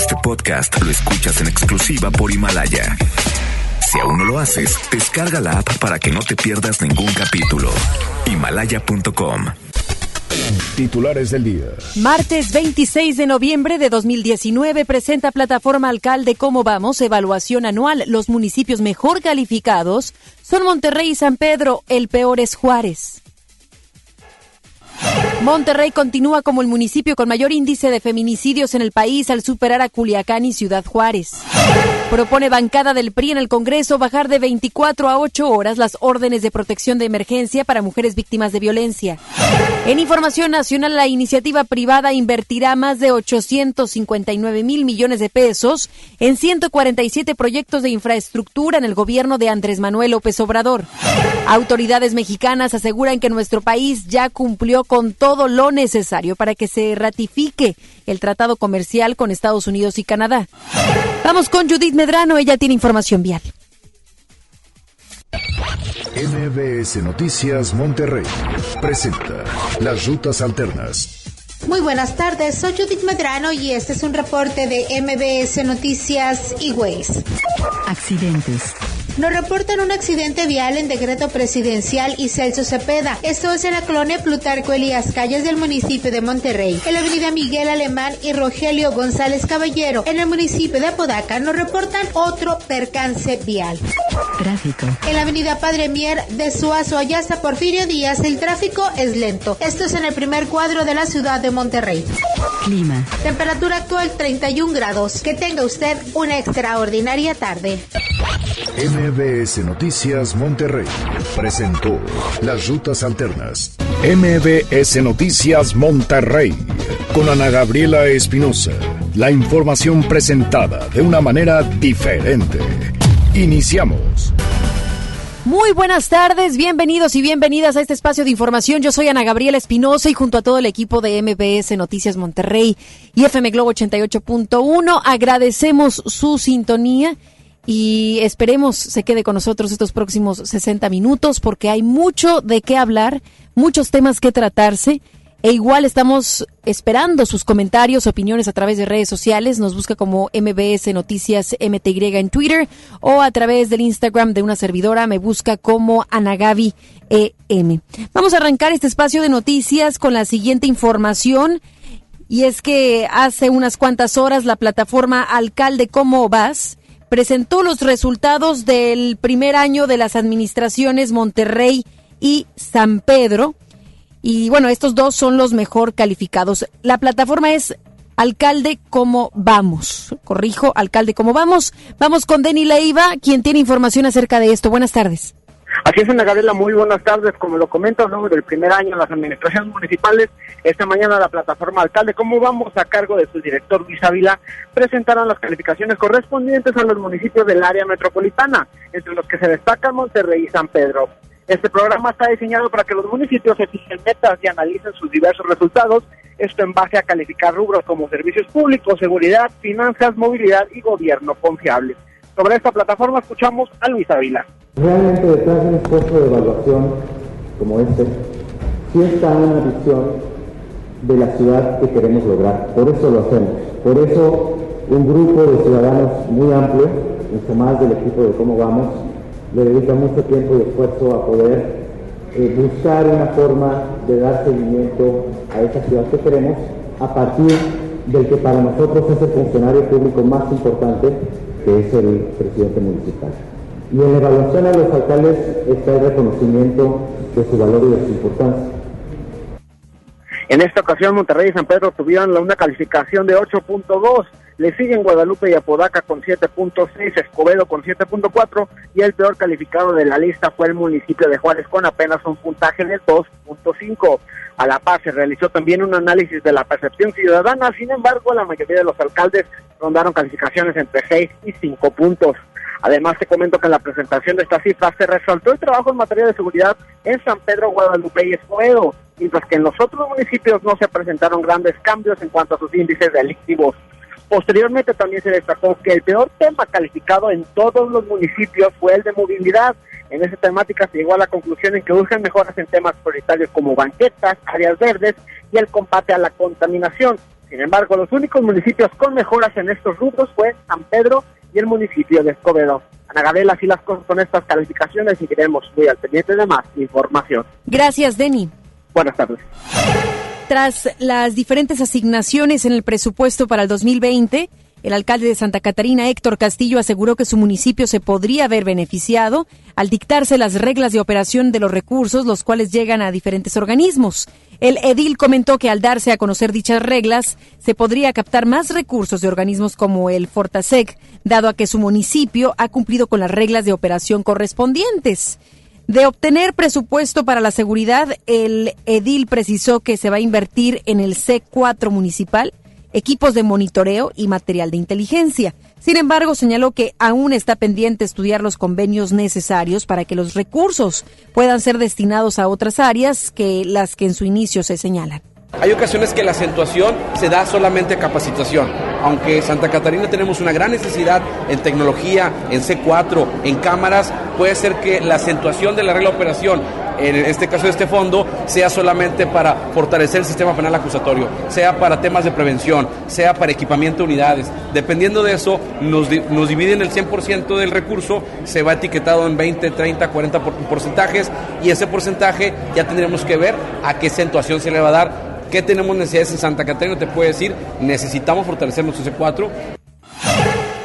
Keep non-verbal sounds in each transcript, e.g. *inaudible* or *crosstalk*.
Este podcast lo escuchas en exclusiva por Himalaya. Si aún no lo haces, descarga la app para que no te pierdas ningún capítulo. Himalaya.com. Titulares del día. Martes 26 de noviembre de 2019 presenta plataforma Alcalde Cómo Vamos, evaluación anual. Los municipios mejor calificados son Monterrey y San Pedro, el peor es Juárez. Monterrey continúa como el municipio con mayor índice de feminicidios en el país al superar a Culiacán y Ciudad Juárez. Propone bancada del PRI en el Congreso bajar de 24 a 8 horas las órdenes de protección de emergencia para mujeres víctimas de violencia. En información nacional, la iniciativa privada invertirá más de 859 mil millones de pesos en 147 proyectos de infraestructura en el gobierno de Andrés Manuel López Obrador. Autoridades mexicanas aseguran que nuestro país ya cumplió con todo lo necesario para que se ratifique el tratado comercial con Estados Unidos y Canadá. Vamos con Judith Medrano, ella tiene información vial. MBS Noticias Monterrey presenta Las Rutas Alternas. Muy buenas tardes, soy Judith Medrano y este es un reporte de MBS Noticias y Ways. Accidentes. Nos reportan un accidente vial en decreto presidencial y Celso Cepeda. Esto es en la colonia Plutarco Elías Calles del municipio de Monterrey. En la avenida Miguel Alemán y Rogelio González Caballero, en el municipio de Apodaca, nos reportan otro percance vial. Tráfico. En la avenida Padre Mier de Suazo allá hasta Porfirio Díaz, el tráfico es lento. Esto es en el primer cuadro de la ciudad de Monterrey. Clima. Temperatura actual 31 grados. Que tenga usted una extraordinaria tarde. MBS Noticias Monterrey presentó Las Rutas Alternas. MBS Noticias Monterrey con Ana Gabriela Espinosa. La información presentada de una manera diferente. Iniciamos. Muy buenas tardes, bienvenidos y bienvenidas a este espacio de información. Yo soy Ana Gabriela Espinosa y junto a todo el equipo de MBS Noticias Monterrey y FM Globo 88.1 agradecemos su sintonía y esperemos se quede con nosotros estos próximos 60 minutos porque hay mucho de qué hablar, muchos temas que tratarse. E igual estamos esperando sus comentarios, opiniones a través de redes sociales. Nos busca como MBS Noticias MTY en Twitter o a través del Instagram de una servidora me busca como Anagavi EM. Vamos a arrancar este espacio de noticias con la siguiente información. Y es que hace unas cuantas horas la plataforma Alcalde ¿Cómo vas? Presentó los resultados del primer año de las administraciones Monterrey y San Pedro. Y bueno, estos dos son los mejor calificados. La plataforma es Alcalde Cómo Vamos. Corrijo, Alcalde Cómo Vamos. Vamos con Denny Leiva, quien tiene información acerca de esto. Buenas tardes. Así es, Ana Gabriela, muy buenas tardes. Como lo comento, luego del primer año las administraciones municipales, esta mañana la plataforma Alcalde, ¿cómo vamos a cargo de su director Luis Ávila, presentaron las calificaciones correspondientes a los municipios del área metropolitana, entre los que se destacan Monterrey y San Pedro. Este programa está diseñado para que los municipios se fijen metas y analicen sus diversos resultados, esto en base a calificar rubros como servicios públicos, seguridad, finanzas, movilidad y gobierno confiable. Sobre esta plataforma escuchamos a Luis Ávila. Realmente detrás de un esfuerzo de evaluación como este, sí está una visión de la ciudad que queremos lograr. Por eso lo hacemos. Por eso un grupo de ciudadanos muy amplio, mucho más del equipo de cómo vamos, le dedica mucho tiempo y esfuerzo a poder eh, buscar una forma de dar seguimiento a esa ciudad que queremos a partir del que para nosotros es el funcionario público más importante, que es el presidente municipal. Y en la evaluación a los alcaldes está el reconocimiento de su valor y de su importancia. En esta ocasión Monterrey y San Pedro tuvieron una calificación de 8.2, le siguen Guadalupe y Apodaca con 7.6, Escobedo con 7.4 y el peor calificado de la lista fue el municipio de Juárez con apenas un puntaje de 2.5. A la paz se realizó también un análisis de la percepción ciudadana, sin embargo la mayoría de los alcaldes rondaron calificaciones entre 6 y 5 puntos. Además, te comento que en la presentación de estas cifras se resaltó el trabajo en materia de seguridad en San Pedro, Guadalupe y Escobedo, mientras que en los otros municipios no se presentaron grandes cambios en cuanto a sus índices delictivos. Posteriormente también se destacó que el peor tema calificado en todos los municipios fue el de movilidad. En esa temática se llegó a la conclusión en que buscan mejoras en temas prioritarios como banquetas, áreas verdes y el combate a la contaminación. Sin embargo, los únicos municipios con mejoras en estos rubros fue San Pedro y el municipio de Escobedo. Ana Gabriela, así las cosas con estas calificaciones y queremos muy al pendiente de más información. Gracias, Denny. Buenas tardes. Tras las diferentes asignaciones en el presupuesto para el 2020, el alcalde de Santa Catarina, Héctor Castillo, aseguró que su municipio se podría haber beneficiado al dictarse las reglas de operación de los recursos, los cuales llegan a diferentes organismos. El edil comentó que al darse a conocer dichas reglas, se podría captar más recursos de organismos como el Fortasec, dado a que su municipio ha cumplido con las reglas de operación correspondientes. De obtener presupuesto para la seguridad, el edil precisó que se va a invertir en el C4 municipal equipos de monitoreo y material de inteligencia. Sin embargo, señaló que aún está pendiente estudiar los convenios necesarios para que los recursos puedan ser destinados a otras áreas que las que en su inicio se señalan. Hay ocasiones que la acentuación se da solamente capacitación. Aunque Santa Catarina tenemos una gran necesidad en tecnología, en C4, en cámaras, puede ser que la acentuación de la regla de operación, en este caso de este fondo, sea solamente para fortalecer el sistema penal acusatorio, sea para temas de prevención, sea para equipamiento de unidades. Dependiendo de eso, nos, nos dividen el 100% del recurso, se va etiquetado en 20, 30, 40 porcentajes y ese porcentaje ya tendremos que ver a qué acentuación se le va a dar ¿Qué tenemos necesidades en Santa Catarina? Te puede decir, necesitamos fortalecer nuestro C4.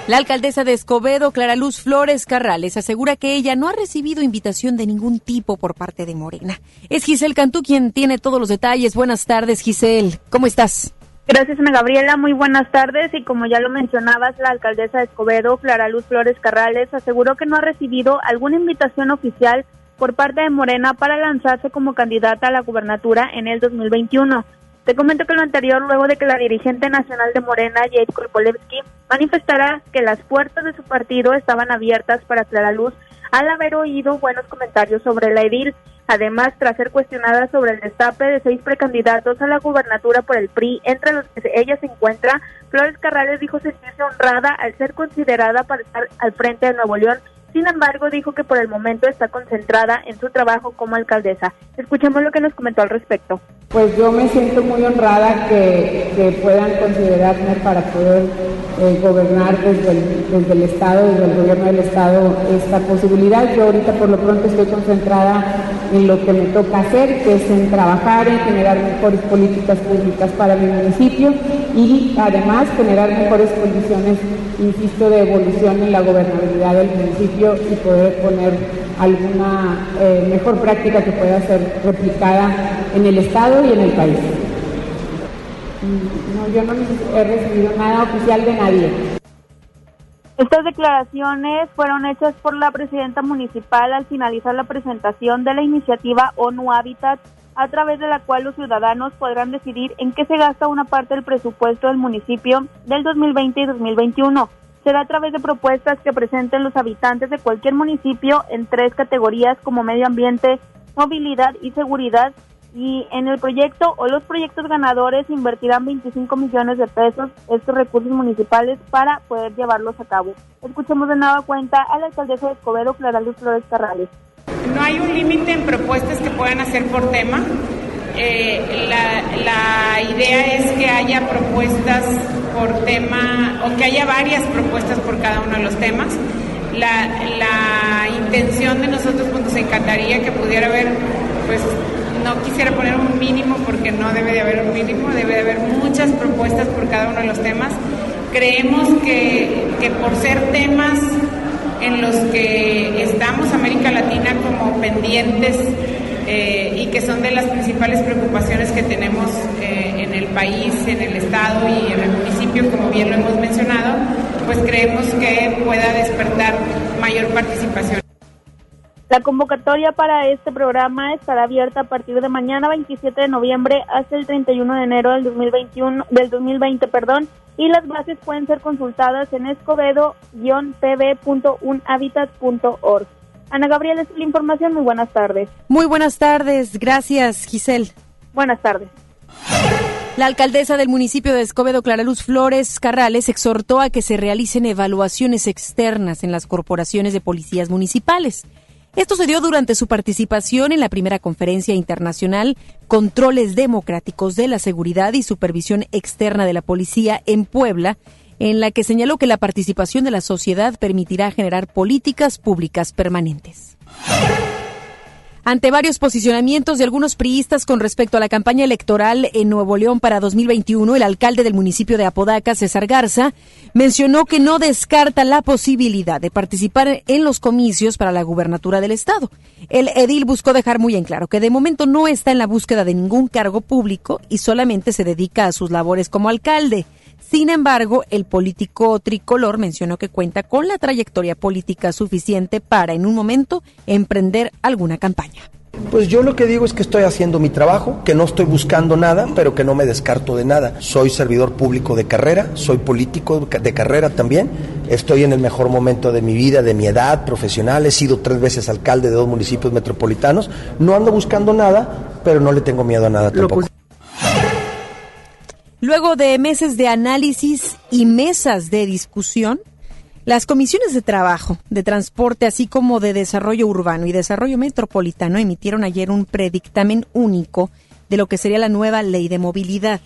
La alcaldesa de Escobedo, Clara Luz Flores Carrales, asegura que ella no ha recibido invitación de ningún tipo por parte de Morena. Es Giselle Cantú quien tiene todos los detalles. Buenas tardes, Giselle. ¿Cómo estás? Gracias, Ana Gabriela. Muy buenas tardes. Y como ya lo mencionabas, la alcaldesa de Escobedo, Clara Luz Flores Carrales, aseguró que no ha recibido alguna invitación oficial por parte de Morena para lanzarse como candidata a la gubernatura en el 2021. Te comento que lo anterior luego de que la dirigente nacional de Morena, Jade Korpolevsky, manifestara que las puertas de su partido estaban abiertas para Clara Luz al haber oído buenos comentarios sobre la edil. Además, tras ser cuestionada sobre el destape de seis precandidatos a la gubernatura por el PRI, entre los que ella se encuentra, Flores Carrales dijo sentirse honrada al ser considerada para estar al frente de Nuevo León sin embargo, dijo que por el momento está concentrada en su trabajo como alcaldesa. Escuchemos lo que nos comentó al respecto. Pues yo me siento muy honrada que, puedan considerarme para poder eh, gobernar desde el, Estado, desde el gobierno del Estado, esta posibilidad. Yo ahorita por lo pronto estoy concentrada en lo que me toca hacer, que es en trabajar, en generar mejores políticas públicas para mi municipio y además generar mejores condiciones, insisto, de evolución en la gobernabilidad del municipio y poder poner alguna eh, mejor práctica que pueda ser replicada en el Estado y en el país. Mm, no, yo no he recibido nada oficial de nadie. Estas declaraciones fueron hechas por la presidenta municipal al finalizar la presentación de la iniciativa ONU Habitat, a través de la cual los ciudadanos podrán decidir en qué se gasta una parte del presupuesto del municipio del 2020 y 2021 será a través de propuestas que presenten los habitantes de cualquier municipio en tres categorías como medio ambiente, movilidad y seguridad. Y en el proyecto o los proyectos ganadores invertirán 25 millones de pesos estos recursos municipales para poder llevarlos a cabo. Escuchemos de nueva cuenta a la alcaldesa de Escobedo, Clara Luz Flores Carrales. No hay un límite en propuestas que puedan hacer por tema. Eh, la, la idea es que haya propuestas por tema, o que haya varias propuestas por cada uno de los temas. La, la intención de nosotros, pues nos encantaría que pudiera haber, pues no quisiera poner un mínimo porque no debe de haber un mínimo, debe de haber muchas propuestas por cada uno de los temas. Creemos que, que por ser temas en los que estamos América Latina como pendientes eh, y que son de las principales preocupaciones que tenemos eh, en el país, en el Estado y en el municipio, como bien lo hemos mencionado, pues creemos que pueda despertar mayor participación. La convocatoria para este programa estará abierta a partir de mañana 27 de noviembre hasta el 31 de enero del 2021 del 2020, perdón, y las bases pueden ser consultadas en escobedo-tv.unhabitat.org. Ana Gabriela, es la información. Muy buenas tardes. Muy buenas tardes. Gracias, Giselle. Buenas tardes. La alcaldesa del municipio de Escobedo, Clara Luz Flores Carrales, exhortó a que se realicen evaluaciones externas en las corporaciones de policías municipales. Esto se dio durante su participación en la primera conferencia internacional Controles Democráticos de la Seguridad y Supervisión Externa de la Policía en Puebla, en la que señaló que la participación de la sociedad permitirá generar políticas públicas permanentes. Ante varios posicionamientos de algunos priistas con respecto a la campaña electoral en Nuevo León para 2021, el alcalde del municipio de Apodaca, César Garza, mencionó que no descarta la posibilidad de participar en los comicios para la gubernatura del estado. El edil buscó dejar muy en claro que de momento no está en la búsqueda de ningún cargo público y solamente se dedica a sus labores como alcalde. Sin embargo, el político tricolor mencionó que cuenta con la trayectoria política suficiente para, en un momento, emprender alguna campaña. Pues yo lo que digo es que estoy haciendo mi trabajo, que no estoy buscando nada, pero que no me descarto de nada. Soy servidor público de carrera, soy político de carrera también, estoy en el mejor momento de mi vida, de mi edad profesional, he sido tres veces alcalde de dos municipios metropolitanos, no ando buscando nada, pero no le tengo miedo a nada tampoco. Luego de meses de análisis y mesas de discusión, las comisiones de trabajo, de transporte, así como de desarrollo urbano y desarrollo metropolitano emitieron ayer un predictamen único de lo que sería la nueva ley de movilidad.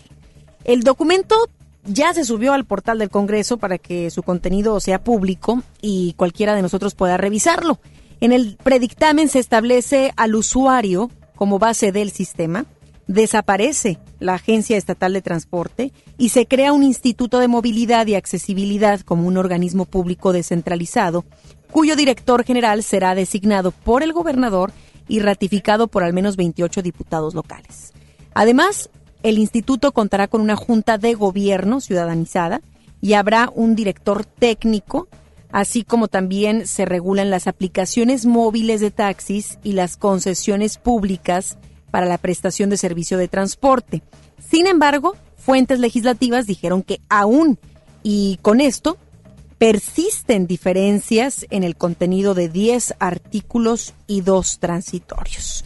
El documento ya se subió al portal del Congreso para que su contenido sea público y cualquiera de nosotros pueda revisarlo. En el predictamen se establece al usuario como base del sistema, desaparece la Agencia Estatal de Transporte y se crea un Instituto de Movilidad y Accesibilidad como un organismo público descentralizado, cuyo director general será designado por el gobernador y ratificado por al menos 28 diputados locales. Además, el instituto contará con una junta de gobierno ciudadanizada y habrá un director técnico, así como también se regulan las aplicaciones móviles de taxis y las concesiones públicas para la prestación de servicio de transporte. Sin embargo, fuentes legislativas dijeron que aún y con esto persisten diferencias en el contenido de 10 artículos y dos transitorios.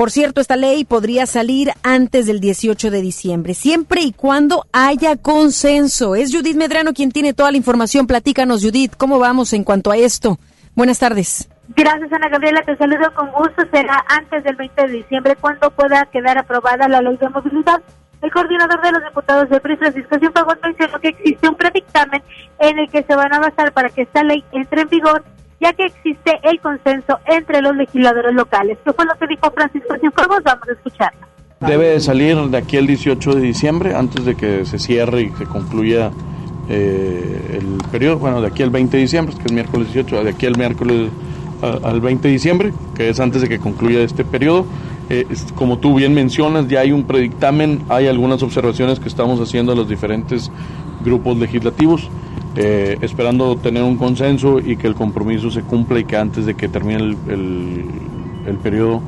Por cierto, esta ley podría salir antes del 18 de diciembre, siempre y cuando haya consenso. Es Judith Medrano quien tiene toda la información. Platícanos, Judith, ¿cómo vamos en cuanto a esto? Buenas tardes. Gracias, Ana Gabriela. Te saludo con gusto. Será antes del 20 de diciembre cuando pueda quedar aprobada la ley de movilidad. El coordinador de los diputados del PRI, Francisco Cienfuegos, mencionó que existe un predictamen en el que se van a basar para que esta ley entre en vigor, ya que existe el consenso entre los legisladores locales. ¿Qué fue lo que dijo Francisco Cienfuegos? Vamos a escucharlo. Debe salir de aquí el 18 de diciembre, antes de que se cierre y se concluya eh, el periodo. Bueno, de aquí al 20 de diciembre, que es miércoles 18, de aquí al miércoles al 20 de diciembre, que es antes de que concluya este periodo. Eh, como tú bien mencionas, ya hay un predictamen, hay algunas observaciones que estamos haciendo a los diferentes grupos legislativos, eh, esperando tener un consenso y que el compromiso se cumpla y que antes de que termine el, el, periodo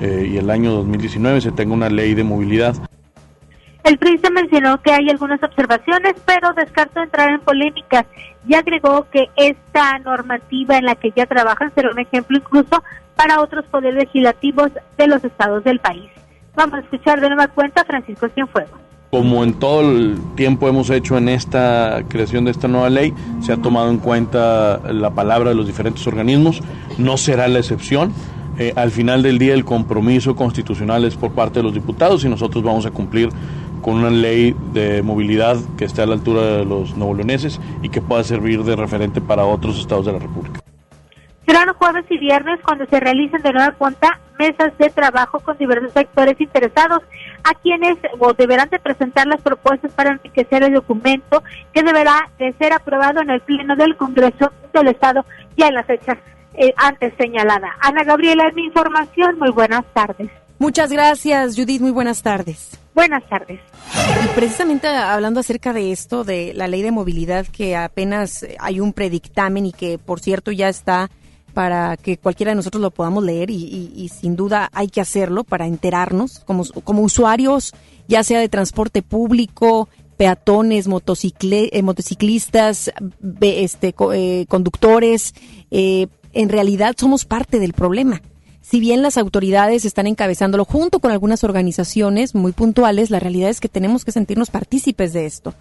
eh, y el año 2019 se tenga una ley de movilidad. El príncipe mencionó que hay algunas observaciones, pero descartó entrar en polémicas y agregó que esta normativa en la que ya trabajan será un ejemplo incluso para otros poderes legislativos de los estados del país. Vamos a escuchar de nueva cuenta a Francisco Cienfuegos. Como en todo el tiempo hemos hecho en esta creación de esta nueva ley, se ha tomado en cuenta la palabra de los diferentes organismos, no será la excepción. Eh, al final del día el compromiso constitucional es por parte de los diputados y nosotros vamos a cumplir con una ley de movilidad que esté a la altura de los leoneses y que pueda servir de referente para otros estados de la República. Serán jueves y viernes cuando se realicen de nueva cuenta mesas de trabajo con diversos sectores interesados, a quienes deberán de presentar las propuestas para enriquecer el documento que deberá de ser aprobado en el Pleno del Congreso del Estado ya en las fechas eh, antes señalada. Ana Gabriela, es mi información. Muy buenas tardes. Muchas gracias, Judith. Muy buenas tardes. Buenas tardes. Y precisamente hablando acerca de esto, de la ley de movilidad, que apenas hay un predictamen y que, por cierto, ya está para que cualquiera de nosotros lo podamos leer y, sin duda hay que hacerlo para enterarnos como, como usuarios, ya sea de transporte público, peatones, eh, motociclistas, este, eh, conductores. Eh, en realidad somos parte del problema si bien las autoridades están encabezándolo junto con algunas organizaciones muy puntuales, la realidad es que tenemos que sentirnos partícipes de esto.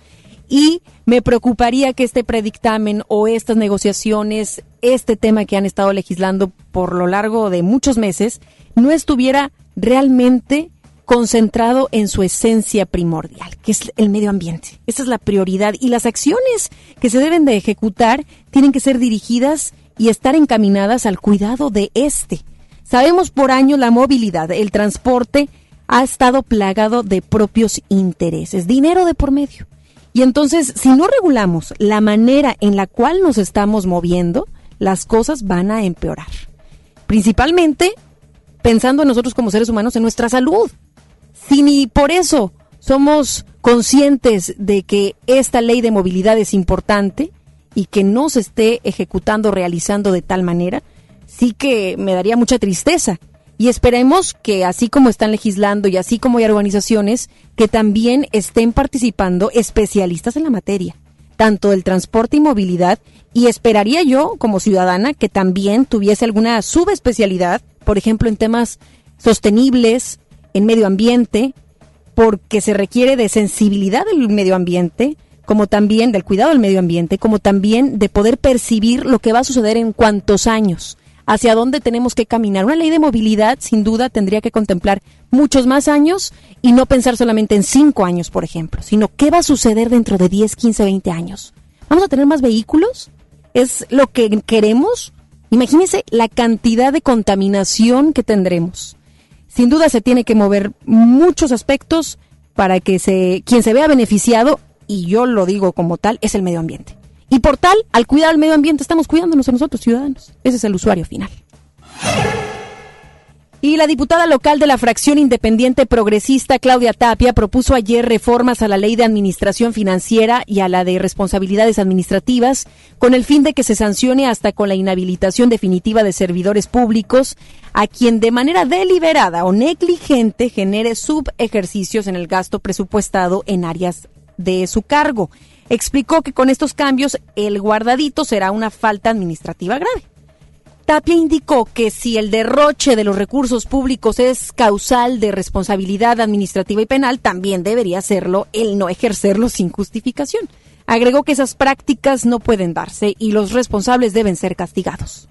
y me preocuparía que este predictamen o estas negociaciones, este tema que han estado legislando por lo largo de muchos meses, no estuviera realmente concentrado en su esencia primordial, que es el medio ambiente. Esa es la prioridad y las acciones que se deben de ejecutar tienen que ser dirigidas y estar encaminadas al cuidado de este. Sabemos por años la movilidad, el transporte ha estado plagado de propios intereses, dinero de por medio. Y entonces, si no regulamos la manera en la cual nos estamos moviendo, las cosas van a empeorar. Principalmente pensando en nosotros como seres humanos, en nuestra salud. Si ni por eso somos conscientes de que esta ley de movilidad es importante y que no se esté ejecutando, realizando de tal manera, sí que me daría mucha tristeza. Y esperemos que así como están legislando y así como hay organizaciones, que también estén participando especialistas en la materia, tanto del transporte y movilidad, y esperaría yo como ciudadana que también tuviese alguna subespecialidad, por ejemplo, en temas sostenibles, en medio ambiente, porque se requiere de sensibilidad del medio ambiente, como también del cuidado del medio ambiente, como también de poder percibir lo que va a suceder en cuántos años hacia dónde tenemos que caminar. Una ley de movilidad, sin duda, tendría que contemplar muchos más años y no pensar solamente en cinco años, por ejemplo, sino qué va a suceder dentro de 10, 15, 20 años. ¿Vamos a tener más vehículos? ¿Es lo que queremos? Imagínense la cantidad de contaminación que tendremos. Sin duda se tiene que mover muchos aspectos para que se, quien se vea beneficiado, y yo lo digo como tal, es el medio ambiente. Y por tal, al cuidar el medio ambiente, estamos cuidándonos a nosotros, ciudadanos. Ese es el usuario final. Y la diputada local de la fracción independiente progresista, Claudia Tapia, propuso ayer reformas a la ley de administración financiera y a la de responsabilidades administrativas, con el fin de que se sancione hasta con la inhabilitación definitiva de servidores públicos a quien de manera deliberada o negligente genere subejercicios en el gasto presupuestado en áreas de su cargo explicó que con estos cambios el guardadito será una falta administrativa grave. Tapia indicó que si el derroche de los recursos públicos es causal de responsabilidad administrativa y penal, también debería serlo el no ejercerlo sin justificación. Agregó que esas prácticas no pueden darse y los responsables deben ser castigados.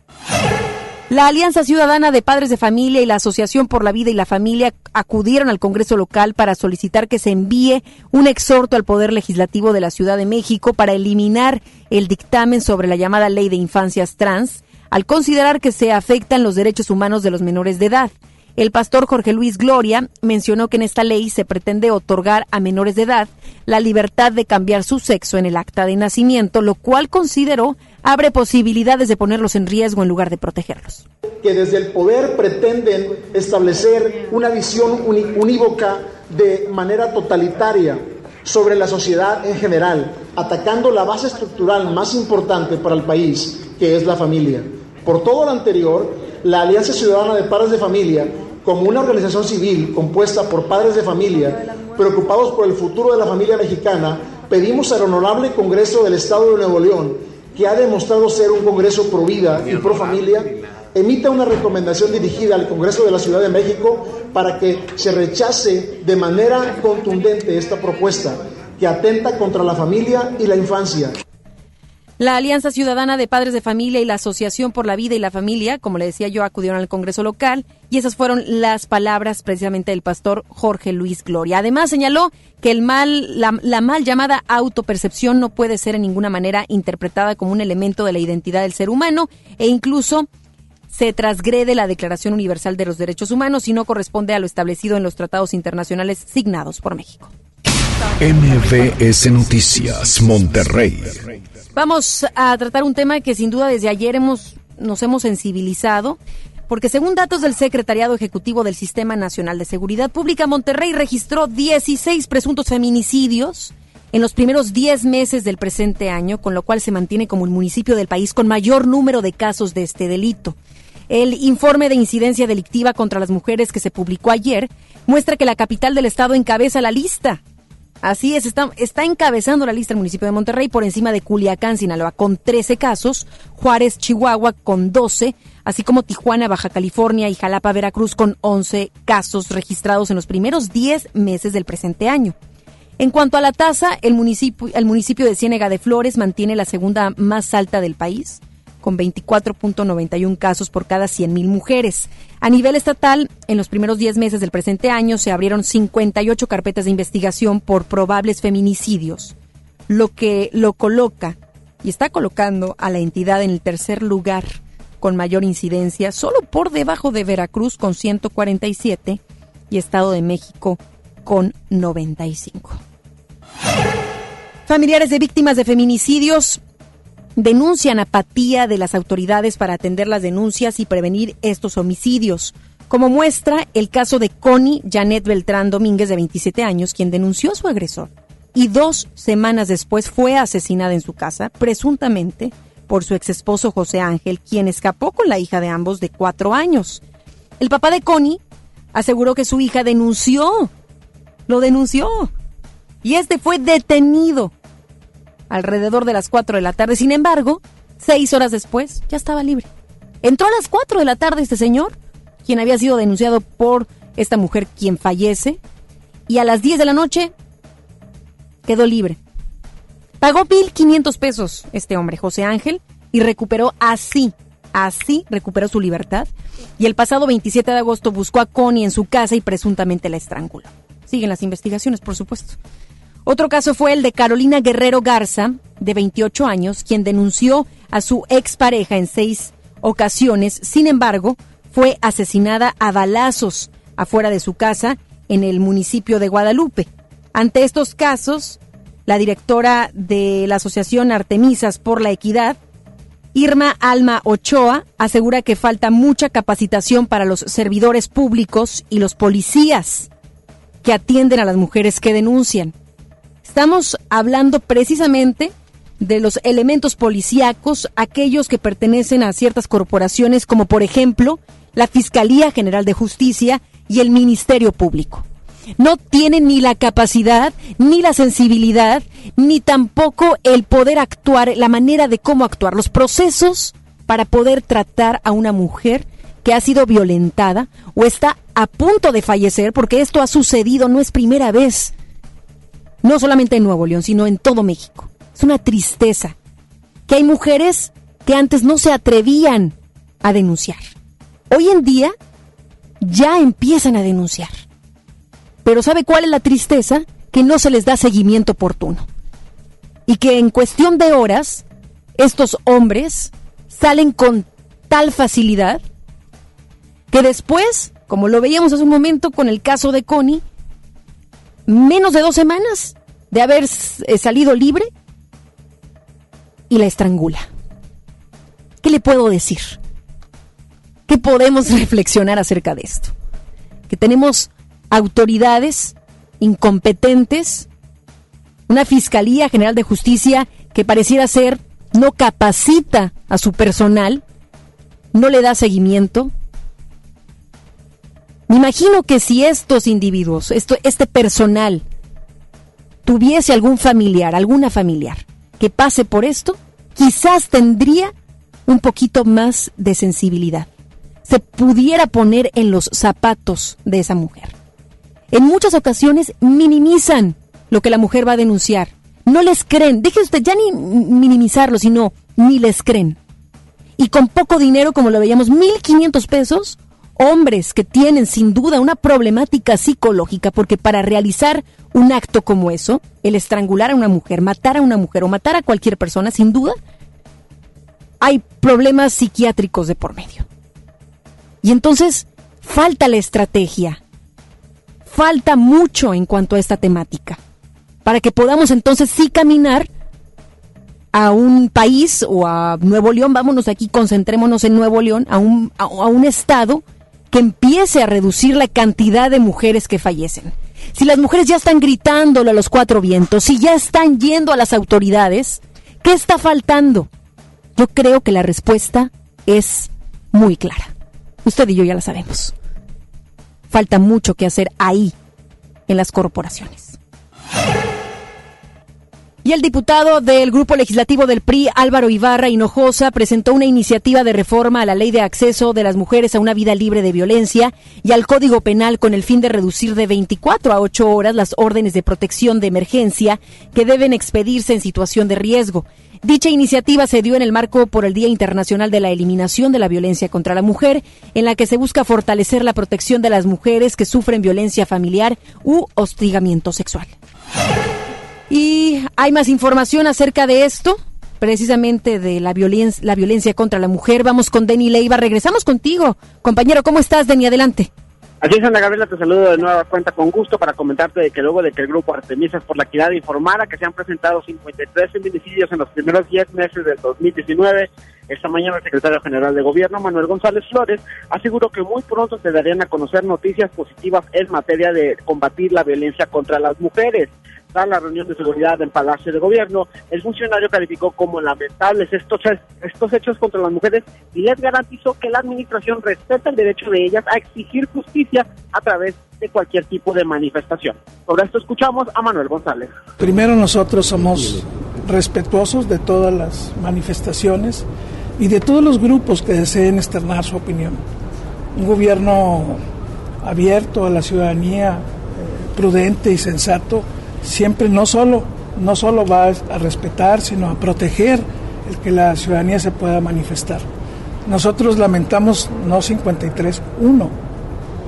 La Alianza Ciudadana de Padres de Familia y la Asociación por la Vida y la Familia acudieron al Congreso local para solicitar que se envíe un exhorto al Poder Legislativo de la Ciudad de México para eliminar el dictamen sobre la llamada Ley de Infancias Trans, al considerar que se afectan los derechos humanos de los menores de edad. El pastor Jorge Luis Gloria mencionó que en esta ley se pretende otorgar a menores de edad la libertad de cambiar su sexo en el acta de nacimiento, lo cual consideró abre posibilidades de ponerlos en riesgo en lugar de protegerlos. Que desde el poder pretenden establecer una visión unívoca de manera totalitaria sobre la sociedad en general, atacando la base estructural más importante para el país, que es la familia. Por todo lo anterior, la Alianza Ciudadana de Padres de Familia, como una organización civil compuesta por padres de familia preocupados por el futuro de la familia mexicana, pedimos al Honorable Congreso del Estado de Nuevo León que ha demostrado ser un Congreso pro vida y pro familia, emita una recomendación dirigida al Congreso de la Ciudad de México para que se rechace de manera contundente esta propuesta que atenta contra la familia y la infancia. La Alianza Ciudadana de Padres de Familia y la Asociación por la Vida y la Familia, como le decía yo, acudieron al Congreso local y esas fueron las palabras precisamente del pastor Jorge Luis Gloria. Además señaló que el mal, la, mal llamada autopercepción no puede ser en ninguna manera interpretada como un elemento de la identidad del ser humano e incluso se transgrede la Declaración Universal de los Derechos Humanos y no corresponde a lo establecido en los tratados internacionales signados por México. MVS Noticias Monterrey. Vamos a tratar un tema que sin duda desde ayer hemos, nos hemos sensibilizado, porque según datos del Secretariado Ejecutivo del Sistema Nacional de Seguridad Pública, Monterrey registró 16 presuntos feminicidios en los primeros 10 meses del presente año, con lo cual se mantiene como el municipio del país con mayor número de casos de este delito. El informe de incidencia delictiva contra las mujeres que se publicó ayer muestra que la capital del estado encabeza la lista Así es, está, encabezando la lista el municipio de Monterrey por encima de Culiacán, Sinaloa, con 13 casos, Juárez, Chihuahua con 12, así como Tijuana, Baja California y Jalapa, Veracruz con 11 casos registrados en los primeros 10 meses del presente año. En cuanto a la tasa, el municipio, el municipio de Ciénega de Flores mantiene la segunda más alta del país, con 24.91 casos por cada 100.000 mujeres. A nivel estatal, en los primeros 10 meses del presente año se abrieron 58 carpetas de investigación por probables feminicidios, lo que lo coloca y está colocando a la entidad en el tercer lugar con mayor incidencia, solo por debajo de Veracruz con 147 y Estado de México con 95. Familiares de víctimas de feminicidios denuncian apatía de las autoridades para atender las denuncias y prevenir estos homicidios. Como muestra el caso de Connie Janet Beltrán Domínguez, de 27 años, quien denunció a su agresor y dos semanas después fue asesinada en su casa, presuntamente por su ex esposo José Ángel, quien escapó con la hija de ambos de cuatro años. El papá de Connie aseguró que su hija denunció, lo denunció, y este fue detenido alrededor de las cuatro de la tarde. Sin embargo, seis horas después ya estaba libre. Entró a las cuatro de la tarde este señor, quien había sido denunciado por esta mujer quien fallece, y a las diez de la noche quedó libre. Pagó 1.500 pesos este hombre, José Ángel, y recuperó así, así recuperó su libertad. Y el pasado 27 de agosto buscó a Connie en su casa y presuntamente la estranguló. Siguen las investigaciones, por supuesto. Otro caso fue el de Carolina Guerrero Garza, de 28 años, quien denunció a su expareja en seis ocasiones. Sin embargo, fue asesinada a balazos afuera de su casa en el municipio de Guadalupe. Ante estos casos, la directora de la Asociación Artemisas por la Equidad, Irma Alma Ochoa, asegura que falta mucha capacitación para los servidores públicos y los policías que atienden a las mujeres que denuncian. Estamos hablando precisamente de los elementos policíacos, aquellos que pertenecen a ciertas corporaciones como por ejemplo la Fiscalía General de Justicia y el Ministerio Público. No tienen ni la capacidad, ni la sensibilidad, ni tampoco el poder actuar, la manera de cómo actuar, los procesos para poder tratar a una mujer que ha sido violentada o está a punto de fallecer, porque esto ha sucedido, no es primera vez, no solamente en Nuevo León, sino en todo México. Es una tristeza que hay mujeres que antes no se atrevían a denunciar. Hoy en día ya empiezan a denunciar. Pero ¿sabe cuál es la tristeza? Que no se les da seguimiento oportuno. Y que en cuestión de horas, estos hombres salen con tal facilidad que después, como lo veíamos hace un momento con el caso de Connie, menos de dos semanas de haber eh, salido libre y la estrangula. ¿Qué le puedo decir? ¿Qué podemos *laughs* reflexionar acerca de esto? Que tenemos autoridades incompetentes, una Fiscalía General de Justicia que pareciera ser no capacita a su personal, no le da seguimiento. Me imagino que si estos individuos, esto, este personal, tuviese algún familiar, alguna familiar que pase por esto, quizás tendría un poquito más de sensibilidad. Se pudiera poner en los zapatos de esa mujer en muchas ocasiones minimizan lo que la mujer va a denunciar. No les creen. Deje usted ya ni minimizarlo, sino ni les creen. Y con poco dinero, como lo veíamos, 1.500 pesos, hombres que tienen sin duda una problemática psicológica, porque para realizar un acto como eso, el estrangular a una mujer, matar a una mujer o matar a cualquier persona, sin duda, hay problemas psiquiátricos de por medio. Y entonces falta la estrategia, falta mucho en cuanto a esta temática, para que podamos entonces sí caminar a un país o a Nuevo León, vámonos aquí, concentrémonos en Nuevo León, a un, a, un estado que empiece a reducir la cantidad de mujeres que fallecen. Si las mujeres ya están gritándolo a los cuatro vientos, si ya están yendo a las autoridades, ¿qué está faltando? Yo creo que la respuesta es muy clara. Usted y yo ya la sabemos falta mucho que hacer ahí, en las corporaciones. Y el diputado del Grupo Legislativo del PRI, Álvaro Ibarra Hinojosa, presentó una iniciativa de reforma a la ley de acceso de las mujeres a una vida libre de violencia y al Código Penal con el fin de reducir de 24 a 8 horas las órdenes de protección de emergencia que deben expedirse en situación de riesgo. Dicha iniciativa se dio en el marco por el Día Internacional de la Eliminación de la Violencia contra la Mujer, en la que se busca fortalecer la protección de las mujeres que sufren violencia familiar u hostigamiento sexual. Y hay más información acerca de esto, precisamente de la violencia, la violencia contra la mujer. Vamos con Denny Leiva. Regresamos contigo. Compañero, ¿cómo estás, Denny? Adelante. Así es, Ana Gabriela, te saludo de nueva cuenta con gusto para comentarte de que luego de que el grupo Artemisas por la Equidad informara que se han presentado 53 feminicidios en los primeros 10 meses del 2019, esta mañana el secretario general de Gobierno, Manuel González Flores, aseguró que muy pronto se darían a conocer noticias positivas en materia de combatir la violencia contra las mujeres tras la reunión de seguridad en Palacio de Gobierno, el funcionario calificó como lamentables estos, estos hechos contra las mujeres y les garantizó que la administración respeta el derecho de ellas a exigir justicia a través de cualquier tipo de manifestación. Sobre esto escuchamos a Manuel González. Primero nosotros somos respetuosos de todas las manifestaciones y de todos los grupos que deseen externar su opinión. Un gobierno abierto a la ciudadanía, eh, prudente y sensato, siempre no solo, no solo va a respetar, sino a proteger el que la ciudadanía se pueda manifestar. Nosotros lamentamos no 53, uno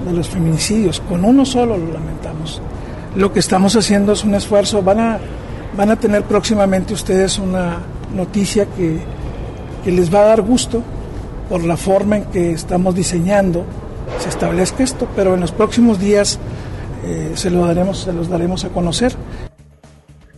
de los feminicidios, con uno solo lo lamentamos. Lo que estamos haciendo es un esfuerzo, van a, van a tener próximamente ustedes una noticia que, que les va a dar gusto por la forma en que estamos diseñando se establezca esto, pero en los próximos días eh, se, lo daremos, se los daremos a conocer.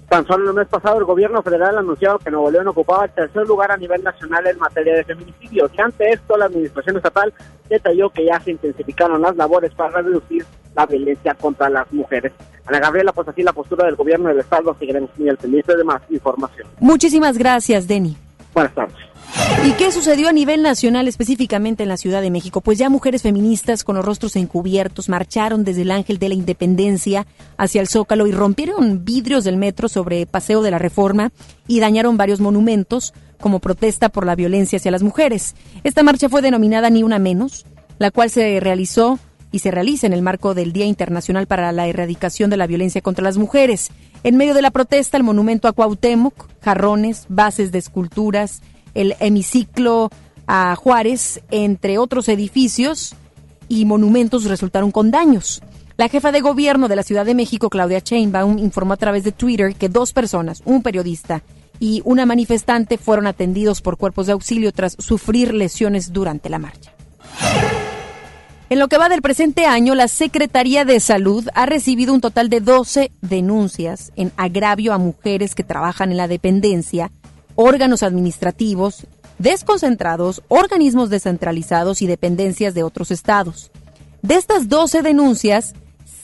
Tan solo el mes pasado el gobierno federal anunció que Nuevo León ocupaba el tercer lugar a nivel nacional en materia de feminicidios. Y ante esto, la administración estatal detalló que ya se intensificaron las labores para reducir la violencia contra las mujeres. Ana Gabriela, pues así la postura del gobierno del Estado. Seguiremos muy al pendiente de más información. Muchísimas gracias, Denny. Buenas tardes. ¿Y qué sucedió a nivel nacional, específicamente en la Ciudad de México? Pues ya mujeres feministas con los rostros encubiertos marcharon desde el Ángel de la Independencia hacia el Zócalo y rompieron vidrios del metro sobre Paseo de la Reforma y dañaron varios monumentos como protesta por la violencia hacia las mujeres. Esta marcha fue denominada Ni Una Menos, la cual se realizó y se realiza en el marco del Día Internacional para la Erradicación de la Violencia contra las Mujeres. En medio de la protesta, el monumento a Cuauhtémoc, jarrones, bases de esculturas, el hemiciclo a Juárez, entre otros edificios y monumentos resultaron con daños. La jefa de gobierno de la Ciudad de México, Claudia Sheinbaum, informó a través de Twitter que dos personas, un periodista y una manifestante, fueron atendidos por cuerpos de auxilio tras sufrir lesiones durante la marcha. En lo que va del presente año, la Secretaría de Salud ha recibido un total de 12 denuncias en agravio a mujeres que trabajan en la dependencia órganos administrativos, desconcentrados, organismos descentralizados y dependencias de otros estados. De estas 12 denuncias,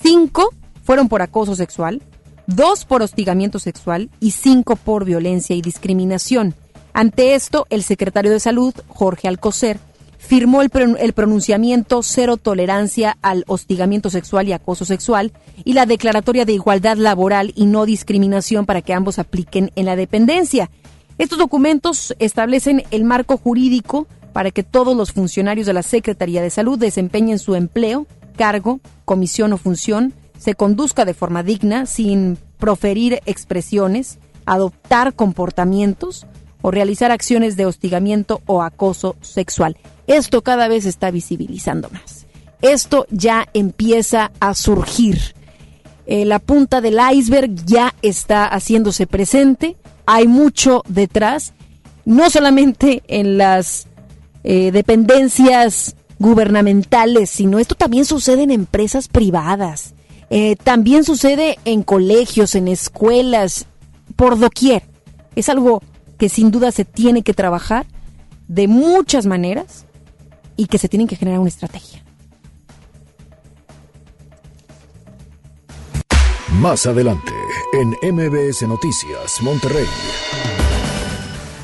5 fueron por acoso sexual, 2 por hostigamiento sexual y 5 por violencia y discriminación. Ante esto, el secretario de Salud, Jorge Alcocer, firmó el, pronunciamiento Cero Tolerancia al Hostigamiento Sexual y Acoso Sexual y la Declaratoria de Igualdad Laboral y No Discriminación para que ambos apliquen en la dependencia. Estos documentos establecen el marco jurídico para que todos los funcionarios de la Secretaría de Salud desempeñen su empleo, cargo, comisión o función, se conduzca de forma digna, sin proferir expresiones, adoptar comportamientos o realizar acciones de hostigamiento o acoso sexual. Esto cada vez está visibilizando más. Esto ya empieza a surgir. Eh, la punta del iceberg ya está haciéndose presente hay mucho detrás, no solamente en las eh, dependencias gubernamentales, sino esto también sucede en empresas privadas, eh, también sucede en colegios, en escuelas, por doquier. Es algo que sin duda se tiene que trabajar de muchas maneras y que se tiene que generar una estrategia. Más adelante en MBS Noticias, Monterrey.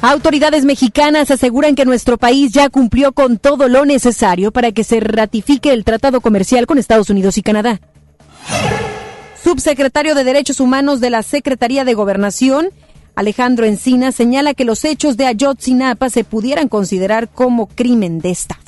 Autoridades mexicanas aseguran que nuestro país ya cumplió con todo lo necesario para que se ratifique el tratado comercial con Estados Unidos y Canadá. Subsecretario de Derechos Humanos de la Secretaría de Gobernación Alejandro Encina señala que los hechos de Ayotzinapa se pudieran considerar como crimen de Estado.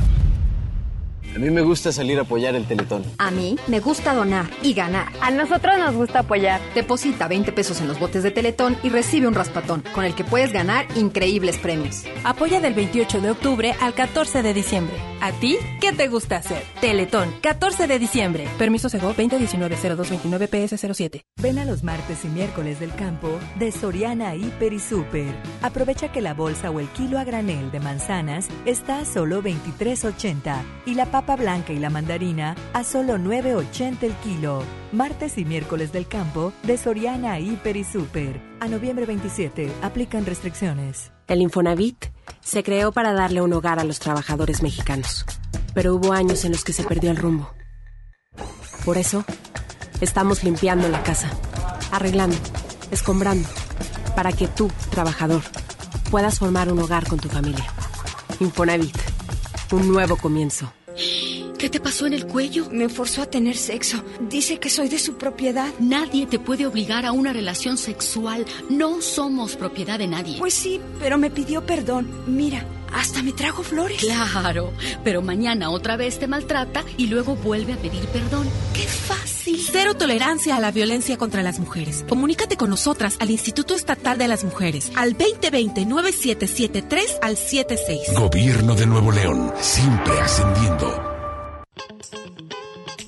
A mí me gusta salir a apoyar el Teletón. A mí me gusta donar y ganar. A nosotros nos gusta apoyar. Deposita 20 pesos en los botes de Teletón y recibe un raspatón, con el que puedes ganar increíbles premios. Apoya del 28 de octubre al 14 de diciembre. ¿A ti qué te gusta hacer? Teletón, 14 de diciembre. Permiso Sego 2019-0229 PS07. Ven a los martes y miércoles del campo de Soriana Hiper y Super. Aprovecha que la bolsa o el kilo a granel de manzanas está a solo 23.80 y la papa blanca y la mandarina a solo 9.80 el kilo. Martes y miércoles del campo de Soriana Hiper y Super. A noviembre 27 aplican restricciones. El Infonavit se creó para darle un hogar a los trabajadores mexicanos, pero hubo años en los que se perdió el rumbo. Por eso, estamos limpiando la casa, arreglando, escombrando, para que tú, trabajador, puedas formar un hogar con tu familia. Infonavit, un nuevo comienzo. ¿Qué te pasó en el cuello? Me forzó a tener sexo. Dice que soy de su propiedad. Nadie te puede obligar a una relación sexual. No somos propiedad de nadie. Pues sí, pero me pidió perdón. Mira, hasta me trajo flores. Claro, pero mañana otra vez te maltrata y luego vuelve a pedir perdón. ¡Qué fácil! Cero tolerancia a la violencia contra las mujeres. Comunícate con nosotras al Instituto Estatal de las Mujeres al 2020-9773 al 76. Gobierno de Nuevo León, siempre ascendiendo.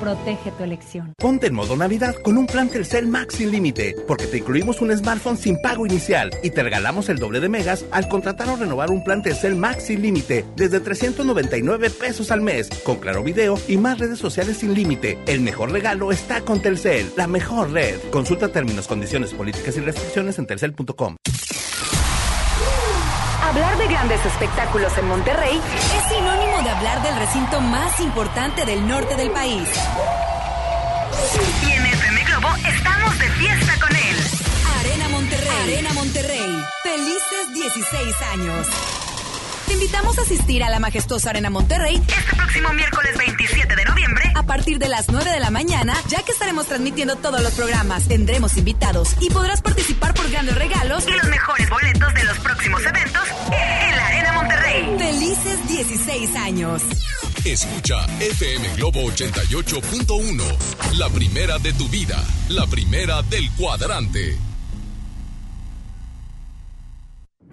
Protege tu elección. Ponte en modo Navidad con un plan Telcel Max sin límite, porque te incluimos un smartphone sin pago inicial y te regalamos el doble de megas al contratar o renovar un plan Telcel Max sin límite desde 399 pesos al mes, con claro video y más redes sociales sin límite. El mejor regalo está con Telcel, la mejor red. Consulta términos, condiciones, políticas y restricciones en telcel.com. Hablar de grandes espectáculos en Monterrey es sinónimo de hablar del recinto más importante del norte del país. Y en FM Globo estamos de fiesta con él. Arena Monterrey. Arena Monterrey. Felices 16 años. Te invitamos a asistir a la majestuosa Arena Monterrey este próximo miércoles 27 de noviembre a partir de las 9 de la mañana, ya que estaremos transmitiendo todos los programas. Tendremos invitados y podrás participar por grandes regalos y los mejores boletos de los próximos eventos en la Arena Monterrey. Felices 16 años. Escucha FM Globo 88.1, la primera de tu vida, la primera del cuadrante.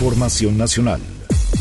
Información nacional.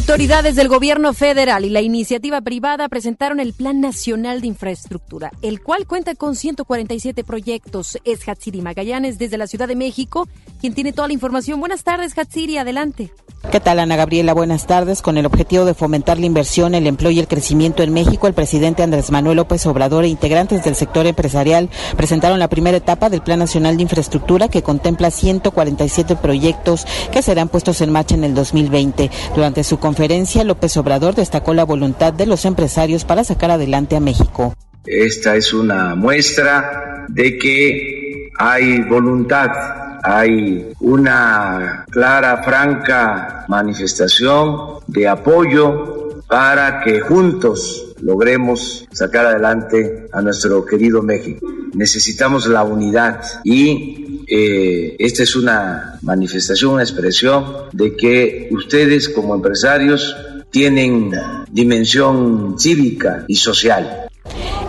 Autoridades del gobierno federal y la iniciativa privada presentaron el Plan Nacional de Infraestructura, el cual cuenta con 147 proyectos. Es Hatsiri Magallanes desde la Ciudad de México, quien tiene toda la información. Buenas tardes, Hatsiri, adelante. ¿Qué tal, Ana Gabriela? Buenas tardes. Con el objetivo de fomentar la inversión, el empleo y el crecimiento en México, el presidente Andrés Manuel López Obrador e integrantes del sector empresarial presentaron la primera etapa del Plan Nacional de Infraestructura que contempla 147 proyectos que serán puestos en marcha en el 2020. Durante su conferencia, López Obrador destacó la voluntad de los empresarios para sacar adelante a México. Esta es una muestra de que hay voluntad hay una clara, franca manifestación de apoyo para que juntos logremos sacar adelante a nuestro querido México. Necesitamos la unidad y eh, esta es una manifestación, una expresión de que ustedes como empresarios tienen dimensión cívica y social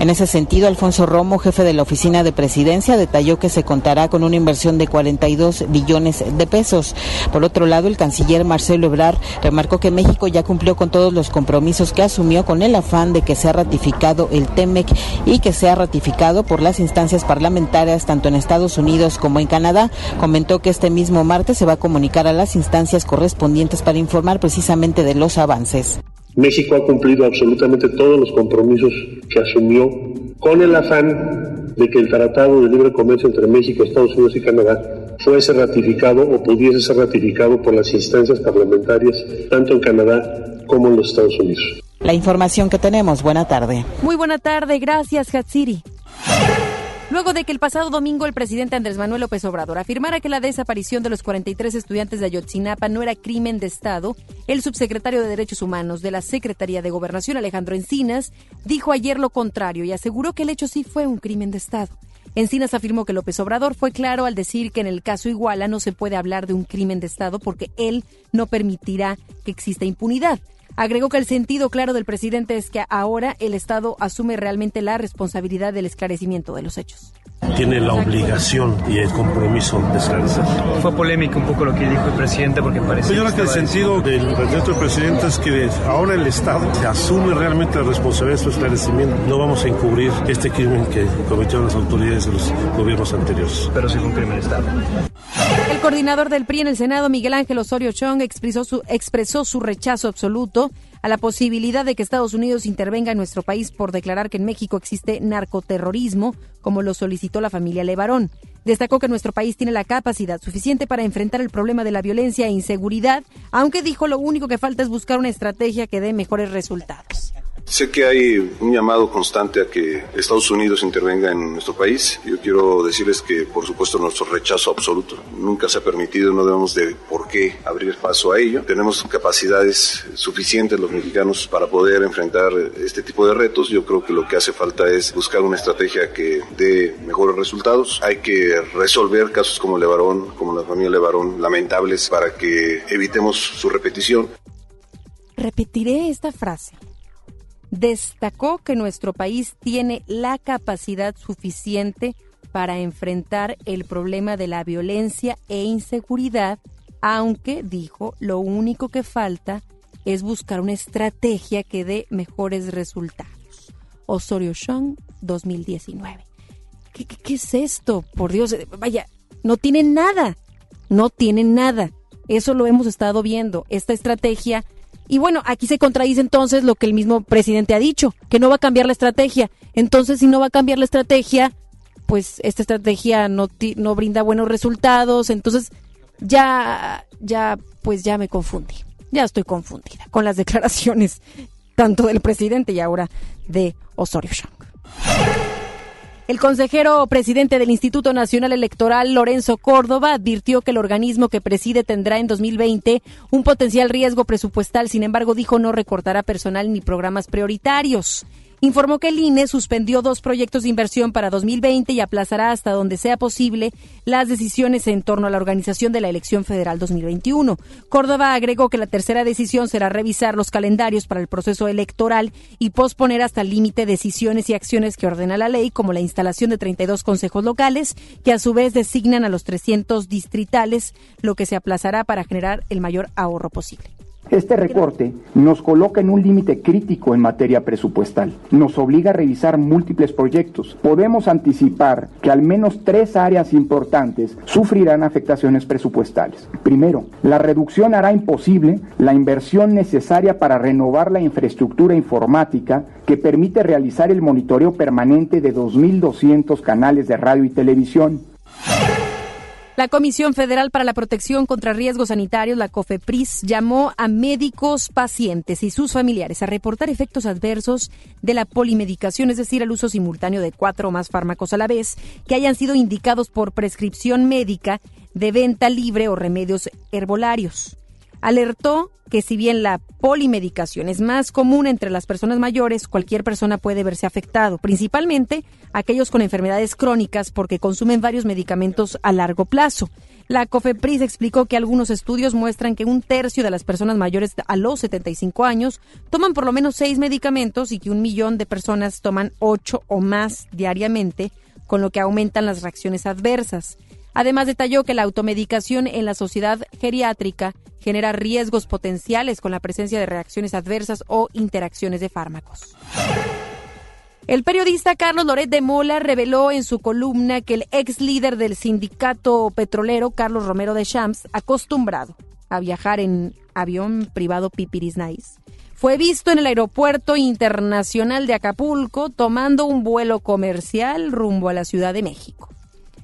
en ese sentido, Alfonso Romo, jefe de la oficina de presidencia, detalló que se contará con una inversión de 42 billones de pesos. Por otro lado, el canciller Marcelo Ebrard remarcó que México ya cumplió con todos los compromisos que asumió con el afán de que sea ratificado el TEMEC y que sea ratificado por las instancias parlamentarias tanto en Estados Unidos como en Canadá. Comentó que este mismo martes se va a comunicar a las instancias correspondientes para informar precisamente de los avances. México ha cumplido absolutamente todos los compromisos que asumió con el afán de que el Tratado de Libre Comercio entre México, Estados Unidos y Canadá fuese ratificado o pudiese ser ratificado por las instancias parlamentarias tanto en Canadá como en los Estados Unidos. La información que tenemos. Buena tarde. Muy buena tarde. Gracias, Hatsiri. Luego de que el pasado domingo el presidente Andrés Manuel López Obrador afirmara que la desaparición de los 43 estudiantes de Ayotzinapa no era crimen de Estado, el subsecretario de Derechos Humanos de la Secretaría de Gobernación, Alejandro Encinas, dijo ayer lo contrario y aseguró que el hecho sí fue un crimen de Estado. Encinas afirmó que López Obrador fue claro al decir que en el caso Iguala no se puede hablar de un crimen de Estado porque él no permitirá que exista impunidad. Agregó que el sentido claro del presidente es que ahora el Estado asume realmente la responsabilidad del esclarecimiento de los hechos tiene la obligación y el compromiso de esclarecer. Fue polémico un poco lo que dijo el presidente porque parece... Yo creo que el sentido del, del presidente es que ahora el Estado se asume realmente la responsabilidad de su esclarecimiento. No vamos a encubrir este crimen que cometieron las autoridades de los gobiernos anteriores. Pero sí fue un crimen de Estado. El coordinador del PRI en el Senado, Miguel Ángel Osorio Chong, expresó su, expresó su rechazo absoluto a la posibilidad de que Estados Unidos intervenga en nuestro país por declarar que en México existe narcoterrorismo, como lo solicitó la familia Levarón. Destacó que nuestro país tiene la capacidad suficiente para enfrentar el problema de la violencia e inseguridad, aunque dijo lo único que falta es buscar una estrategia que dé mejores resultados. Sé que hay un llamado constante a que Estados Unidos intervenga en nuestro país. Yo quiero decirles que, por supuesto, nuestro rechazo absoluto nunca se ha permitido, no debemos de por qué abrir paso a ello. Tenemos capacidades suficientes los mexicanos para poder enfrentar este tipo de retos. Yo creo que lo que hace falta es buscar una estrategia que dé mejores resultados. Hay que resolver casos como Levarón, como la familia Levarón, lamentables, para que evitemos su repetición. Repetiré esta frase destacó que nuestro país tiene la capacidad suficiente para enfrentar el problema de la violencia e inseguridad, aunque, dijo, lo único que falta es buscar una estrategia que dé mejores resultados. Osorio Chong 2019. ¿Qué, es esto? Por Dios, vaya, no tienen nada, no tienen nada. Eso lo hemos estado viendo. Esta estrategia y bueno, aquí se contradice entonces lo que el mismo presidente ha dicho, que no va a cambiar la estrategia. Entonces, si no va a cambiar la estrategia, pues esta estrategia no, no brinda buenos resultados. Entonces, ya, ya, pues ya me confundí. Ya estoy confundida con las *laughs* declaraciones tanto del presidente y ahora de Osorio Chong. El consejero presidente del Instituto Nacional Electoral, Lorenzo Córdoba, advirtió que el organismo que preside tendrá en 2020 un potencial riesgo presupuestal, sin embargo dijo no recortará personal ni programas prioritarios informó que el INE suspendió dos proyectos de inversión para 2020 y aplazará hasta donde sea posible las decisiones en torno a la organización de la elección federal 2021. Córdoba agregó que la tercera decisión será revisar los calendarios para el proceso electoral y posponer hasta el límite decisiones y acciones que ordena la ley, como la instalación de 32 consejos locales, que a su vez designan a los 300 distritales, lo que se aplazará para generar el mayor ahorro posible. Este recorte nos coloca en un límite crítico en materia presupuestal. Nos obliga a revisar múltiples proyectos. Podemos anticipar que al menos tres áreas importantes sufrirán afectaciones presupuestales. Primero, la reducción hará imposible la inversión necesaria para renovar la infraestructura informática que permite realizar el monitoreo permanente de 2.200 canales de radio y televisión. La Comisión Federal para la Protección contra Riesgos Sanitarios, la COFEPRIS, llamó a médicos, pacientes y sus familiares a reportar efectos adversos de la polimedicación, es decir, el uso simultáneo de cuatro o más fármacos a la vez, que hayan sido indicados por prescripción médica de venta libre o remedios herbolarios alertó que si bien la polimedicación es más común entre las personas mayores, cualquier persona puede verse afectado, principalmente aquellos con enfermedades crónicas porque consumen varios medicamentos a largo plazo. La COFEPRIS explicó que algunos estudios muestran que un tercio de las personas mayores a los 75 años toman por lo menos seis medicamentos y que un millón de personas toman ocho o más diariamente, con lo que aumentan las reacciones adversas. Además, detalló que la automedicación en la sociedad geriátrica genera riesgos potenciales con la presencia de reacciones adversas o interacciones de fármacos. El periodista Carlos Loret de Mola reveló en su columna que el ex líder del sindicato petrolero, Carlos Romero de Champs, acostumbrado a viajar en avión privado Pipiris Nice, fue visto en el aeropuerto internacional de Acapulco tomando un vuelo comercial rumbo a la Ciudad de México.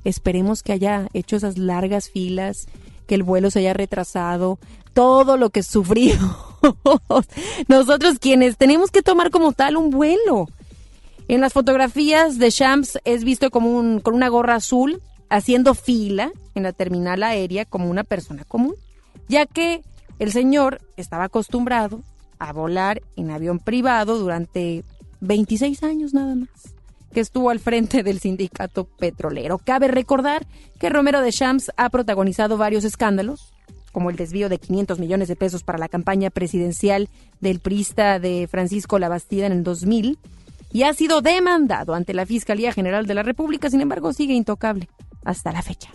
Esperemos que haya hecho esas largas filas, que el vuelo se haya retrasado, todo lo que sufrimos. *laughs* Nosotros quienes tenemos que tomar como tal un vuelo. En las fotografías de Shams es visto como un, con una gorra azul haciendo fila en la terminal aérea como una persona común, ya que el señor estaba acostumbrado a volar en avión privado durante 26 años nada más que estuvo al frente del sindicato petrolero. Cabe recordar que Romero de Champs ha protagonizado varios escándalos, como el desvío de 500 millones de pesos para la campaña presidencial del prista de Francisco Labastida en el 2000, y ha sido demandado ante la Fiscalía General de la República, sin embargo sigue intocable hasta la fecha.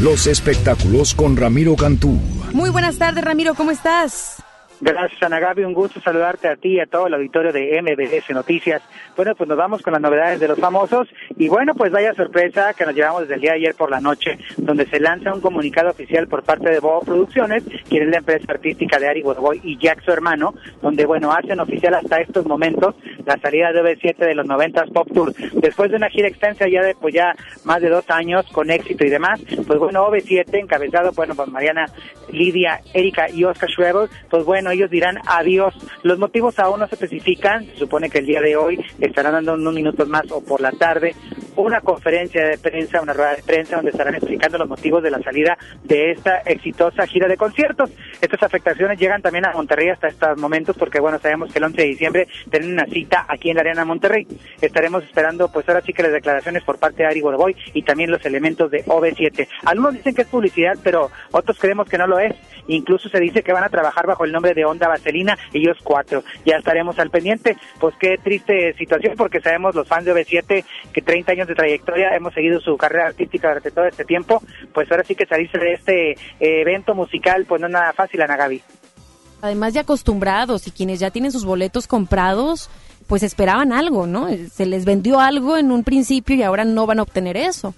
Los espectáculos con Ramiro Cantú. Muy buenas tardes, Ramiro, ¿cómo estás? Gracias, Ana Gaby. Un gusto saludarte a ti y a todo el auditorio de MBS Noticias. Bueno, pues nos vamos con las novedades de los famosos. Y bueno, pues vaya sorpresa que nos llevamos desde el día de ayer por la noche, donde se lanza un comunicado oficial por parte de Bobo Producciones, quien es la empresa artística de Ari Boy y Jack, su hermano, donde, bueno, hacen oficial hasta estos momentos la salida de OV7 de los 90 Pop Tour. Después de una gira extensa ya de, pues ya más de dos años con éxito y demás, pues bueno, OV7, encabezado, bueno, por Mariana, Lidia, Erika y Oscar Schweber, pues bueno, ellos dirán adiós. Los motivos aún no se especifican, se supone que el día de hoy estarán dando unos minutos más o por la tarde una conferencia de prensa, una rueda de prensa donde estarán explicando los motivos de la salida de esta exitosa gira de conciertos. Estas afectaciones llegan también a Monterrey hasta estos momentos porque bueno, sabemos que el 11 de diciembre tienen una cita aquí en la Arena Monterrey. Estaremos esperando pues ahora sí que las declaraciones por parte de Ari Borboy y también los elementos de OV7. Algunos dicen que es publicidad, pero otros creemos que no lo es. Incluso se dice que van a trabajar bajo el nombre de Onda Vaselina, ellos cuatro. Ya estaremos al pendiente. Pues qué triste situación porque sabemos los fans de OV7 que 30 años de trayectoria hemos seguido su carrera artística durante todo este tiempo. Pues ahora sí que salirse de este eh, evento musical pues no es nada fácil, Ana Gaby. Además de acostumbrados y quienes ya tienen sus boletos comprados, pues esperaban algo, ¿no? Se les vendió algo en un principio y ahora no van a obtener eso.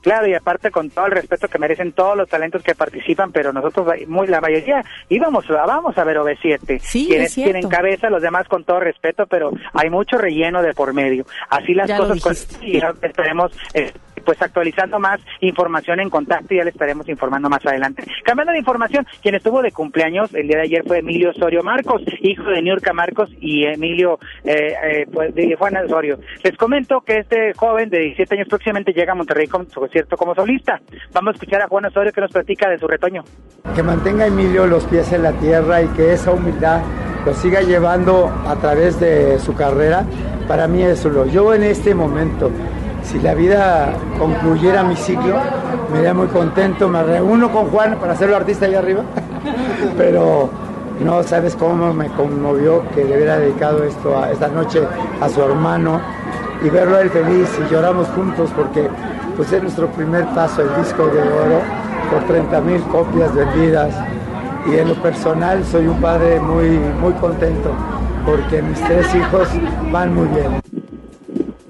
Claro, y aparte con todo el respeto que merecen todos los talentos que participan, pero nosotros, muy la mayoría, íbamos, vamos a ver OV7. Sí, quienes tienen cabeza, los demás con todo respeto, pero hay mucho relleno de por medio. Así las cosas, con, y esperemos eh, pues actualizando más información en contacto y ya le estaremos informando más adelante. Cambiando de información, quien estuvo de cumpleaños el día de ayer fue Emilio Osorio Marcos, hijo de Niurka Marcos y Emilio eh, eh, pues, de Juan Osorio. Les comento que este joven de 17 años próximamente llega a Monterrey con su como solista. Vamos a escuchar a Juan Osorio que nos platica de su retoño. Que mantenga Emilio los pies en la tierra y que esa humildad lo siga llevando a través de su carrera, para mí es lo. Yo en este momento, si la vida concluyera mi ciclo, me iría muy contento, me reúno con Juan para hacerlo artista allá arriba, *laughs* pero no sabes cómo me conmovió que le hubiera dedicado esto esta noche a su hermano y verlo a él feliz y lloramos juntos porque pues es nuestro primer paso, el disco de oro, por 30 mil copias vendidas y en lo personal soy un padre muy, muy contento porque mis tres hijos van muy bien.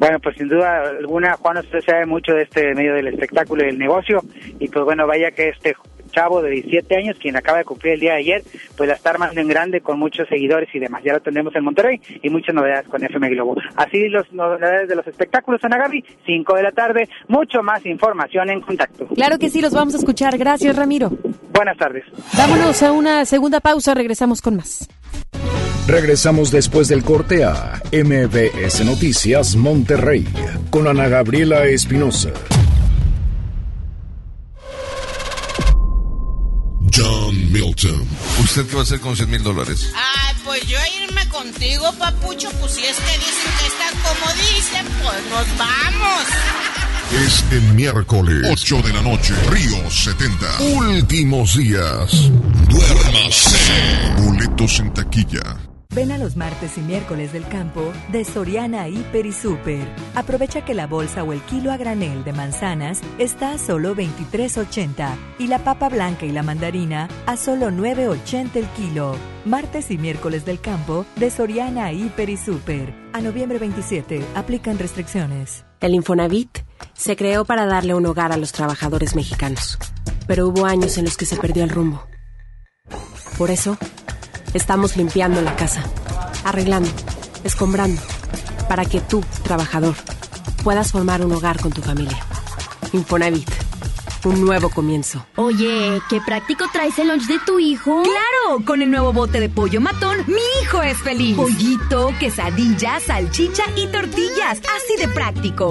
Bueno, pues sin duda alguna, Juan, usted sabe mucho de este medio del espectáculo y del negocio, y pues bueno, vaya que este chavo de 17 años, quien acaba de cumplir el día de ayer, pues la está armando en grande con muchos seguidores y demás. Ya lo tenemos en Monterrey y muchas novedades con FM Globo. Así las novedades de los espectáculos, Ana Gaby, 5 de la tarde, mucho más información en contacto. Claro que sí, los vamos a escuchar. Gracias, Ramiro. Buenas tardes. Vámonos a una segunda pausa, regresamos con más. Regresamos después del corte a MBS Noticias Monterrey con Ana Gabriela Espinosa. John Milton. ¿Usted qué va a hacer con 100 mil dólares? Ay, pues yo irme contigo, papucho, pues si es que dicen que están como dicen, pues nos vamos. Es el miércoles, 8 de la noche, Río 70. Últimos días. Duérmase. Boletos en taquilla. Ven a los martes y miércoles del campo de Soriana Hiper y Super. Aprovecha que la bolsa o el kilo a granel de manzanas está a solo 23.80 y la papa blanca y la mandarina a solo 9.80 el kilo. Martes y miércoles del campo de Soriana Hiper y Super. A noviembre 27 aplican restricciones. El Infonavit se creó para darle un hogar a los trabajadores mexicanos, pero hubo años en los que se perdió el rumbo. Por eso, estamos limpiando la casa, arreglando, escombrando, para que tú, trabajador, puedas formar un hogar con tu familia. Infonavit, un nuevo comienzo. Oye, qué práctico traes el lunch de tu hijo. ¡Claro! Con el nuevo bote de pollo matón, mi hijo es feliz. Pollito, quesadilla, salchicha y tortillas. Así de práctico.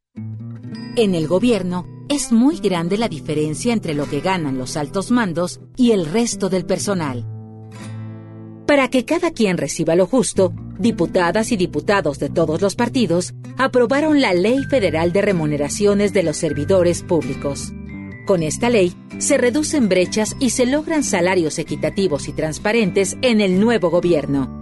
En el gobierno es muy grande la diferencia entre lo que ganan los altos mandos y el resto del personal. Para que cada quien reciba lo justo, diputadas y diputados de todos los partidos aprobaron la Ley Federal de Remuneraciones de los Servidores Públicos. Con esta ley, se reducen brechas y se logran salarios equitativos y transparentes en el nuevo gobierno.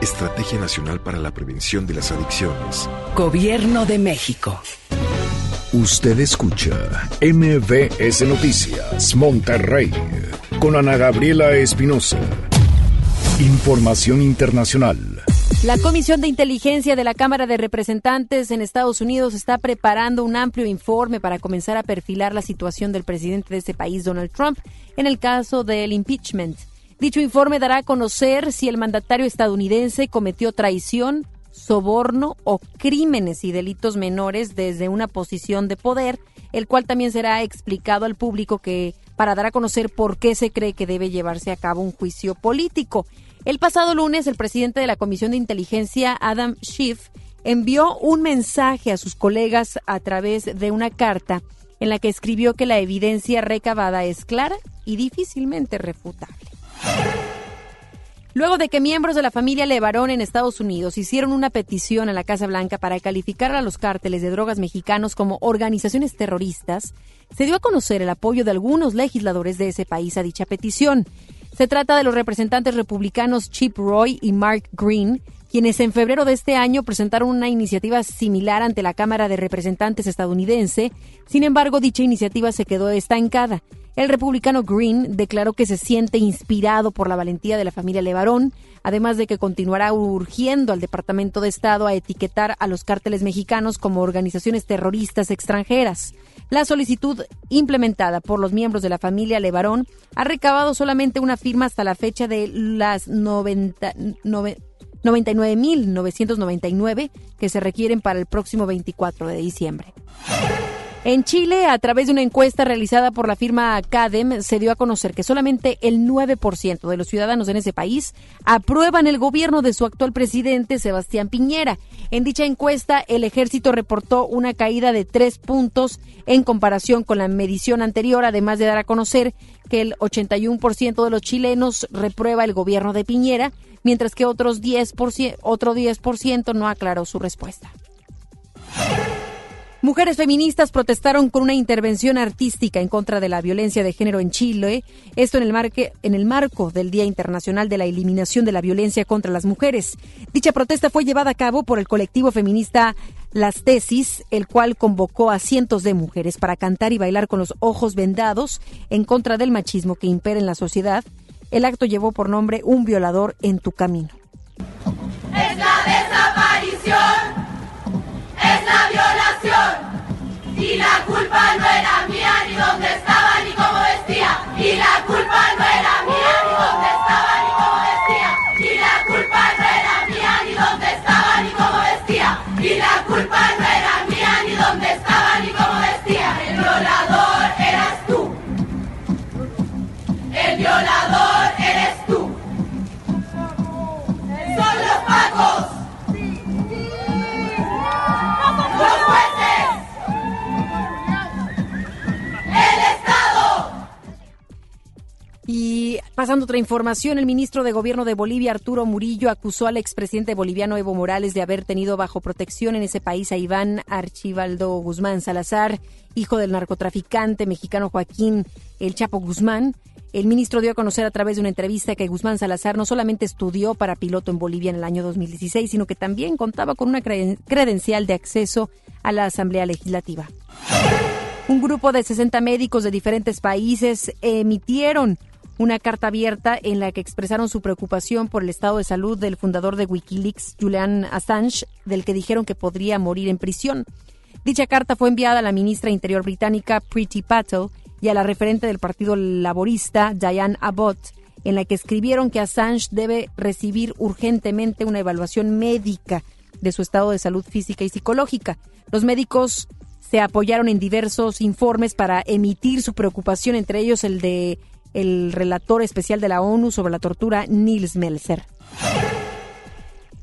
Estrategia Nacional para la Prevención de las Adicciones. Gobierno de México. Usted escucha MBS Noticias Monterrey con Ana Gabriela Espinosa. Información internacional. La Comisión de Inteligencia de la Cámara de Representantes en Estados Unidos está preparando un amplio informe para comenzar a perfilar la situación del presidente de ese país, Donald Trump, en el caso del impeachment. Dicho informe dará a conocer si el mandatario estadounidense cometió traición, soborno o crímenes y delitos menores desde una posición de poder, el cual también será explicado al público que para dar a conocer por qué se cree que debe llevarse a cabo un juicio político. El pasado lunes, el presidente de la Comisión de Inteligencia, Adam Schiff, envió un mensaje a sus colegas a través de una carta en la que escribió que la evidencia recabada es clara y difícilmente refutable. Luego de que miembros de la familia Levarón en Estados Unidos hicieron una petición a la Casa Blanca para calificar a los cárteles de drogas mexicanos como organizaciones terroristas, se dio a conocer el apoyo de algunos legisladores de ese país a dicha petición. Se trata de los representantes republicanos Chip Roy y Mark Green, quienes en febrero de este año presentaron una iniciativa similar ante la Cámara de Representantes estadounidense. Sin embargo, dicha iniciativa se quedó estancada. El republicano Green declaró que se siente inspirado por la valentía de la familia Levarón, además de que continuará urgiendo al Departamento de Estado a etiquetar a los cárteles mexicanos como organizaciones terroristas extranjeras. La solicitud implementada por los miembros de la familia Levarón ha recabado solamente una firma hasta la fecha de las 90, 99.999 que se requieren para el próximo 24 de diciembre. En Chile, a través de una encuesta realizada por la firma CADEM, se dio a conocer que solamente el 9% de los ciudadanos en ese país aprueban el gobierno de su actual presidente, Sebastián Piñera. En dicha encuesta, el ejército reportó una caída de tres puntos en comparación con la medición anterior, además de dar a conocer que el 81% de los chilenos reprueba el gobierno de Piñera, mientras que otros 10%, otro 10% no aclaró su respuesta. Mujeres feministas protestaron con una intervención artística en contra de la violencia de género en Chile, esto en el, en el marco del Día Internacional de la Eliminación de la Violencia contra las Mujeres. Dicha protesta fue llevada a cabo por el colectivo feminista Las Tesis, el cual convocó a cientos de mujeres para cantar y bailar con los ojos vendados en contra del machismo que impera en la sociedad. El acto llevó por nombre Un violador en tu camino. Es la desaparición es la violación. Y la culpa no era mía, ni dónde estaba, pasando otra información, el ministro de Gobierno de Bolivia, Arturo Murillo, acusó al expresidente boliviano Evo Morales de haber tenido bajo protección en ese país a Iván Archibaldo Guzmán Salazar, hijo del narcotraficante mexicano Joaquín El Chapo Guzmán. El ministro dio a conocer a través de una entrevista que Guzmán Salazar no solamente estudió para piloto en Bolivia en el año 2016, sino que también contaba con una credencial de acceso a la Asamblea Legislativa. Un grupo de 60 médicos de diferentes países emitieron una carta abierta en la que expresaron su preocupación por el estado de salud del fundador de Wikileaks, Julian Assange, del que dijeron que podría morir en prisión. Dicha carta fue enviada a la ministra Interior británica Priti Patel y a la referente del Partido Laborista, Diane Abbott, en la que escribieron que Assange debe recibir urgentemente una evaluación médica de su estado de salud física y psicológica. Los médicos se apoyaron en diversos informes para emitir su preocupación, entre ellos el de el relator especial de la ONU sobre la tortura, Nils Melzer.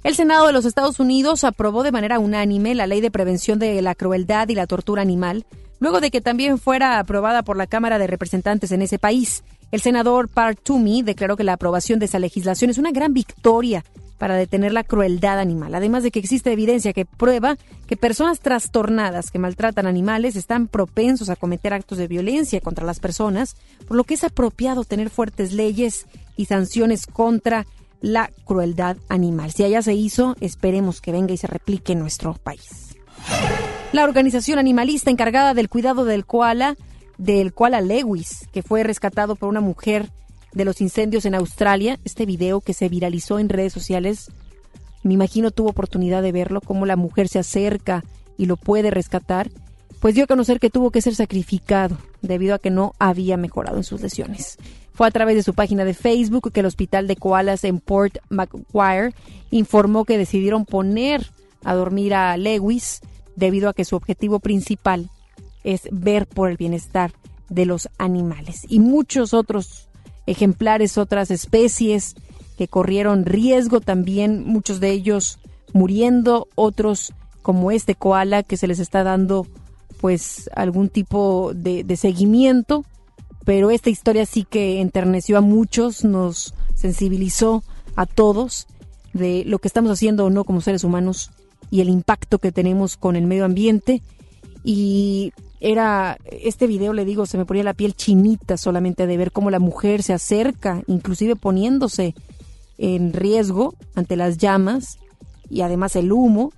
El Senado de los Estados Unidos aprobó de manera unánime la ley de prevención de la crueldad y la tortura animal, luego de que también fuera aprobada por la Cámara de Representantes en ese país. El senador Park Toomey declaró que la aprobación de esa legislación es una gran victoria para detener la crueldad animal, además de que existe evidencia que prueba que personas trastornadas que maltratan animales están propensos a cometer actos de violencia contra las personas, por lo que es apropiado tener fuertes leyes y sanciones contra la crueldad animal. Si allá se hizo, esperemos que venga y se replique en nuestro país. La organización animalista encargada del cuidado del koala, del koala Lewis, que fue rescatado por una mujer de los incendios en Australia, este video que se viralizó en redes sociales, me imagino tuvo oportunidad de verlo, cómo la mujer se acerca y lo puede rescatar, pues dio a conocer que tuvo que ser sacrificado debido a que no había mejorado en sus lesiones. Fue a través de su página de Facebook que el hospital de koalas en Port Macquarie informó que decidieron poner a dormir a Lewis debido a que su objetivo principal es ver por el bienestar de los animales y muchos otros ejemplares, otras especies que corrieron riesgo también, muchos de ellos muriendo, otros como este koala que se les está dando pues algún tipo de, de seguimiento, pero esta historia sí que enterneció a muchos, nos sensibilizó a todos de lo que estamos haciendo o no como seres humanos y el impacto que tenemos con el medio ambiente. Y era, este video le digo, se me ponía la piel chinita solamente de ver cómo la mujer se acerca, inclusive poniéndose en riesgo ante las llamas y además el humo,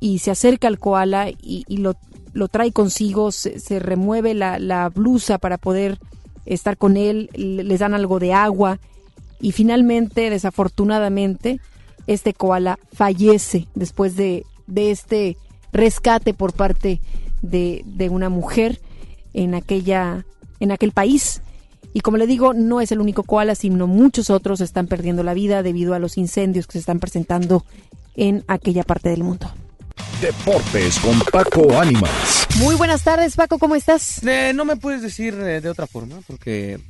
y se acerca al koala y, lo, lo, trae consigo, se, se remueve la, la, blusa para poder estar con él, les dan algo de agua y finalmente, desafortunadamente, este koala fallece después de, de este rescate por parte de, de, una mujer en aquella en aquel país y como le digo no es el único koala sino muchos otros están perdiendo la vida debido a los incendios que se están presentando en aquella parte del mundo. Deportes con Paco Ánimas. Muy buenas tardes, Paco, ¿cómo estás? Eh, no me puedes decir eh, de otra forma, porque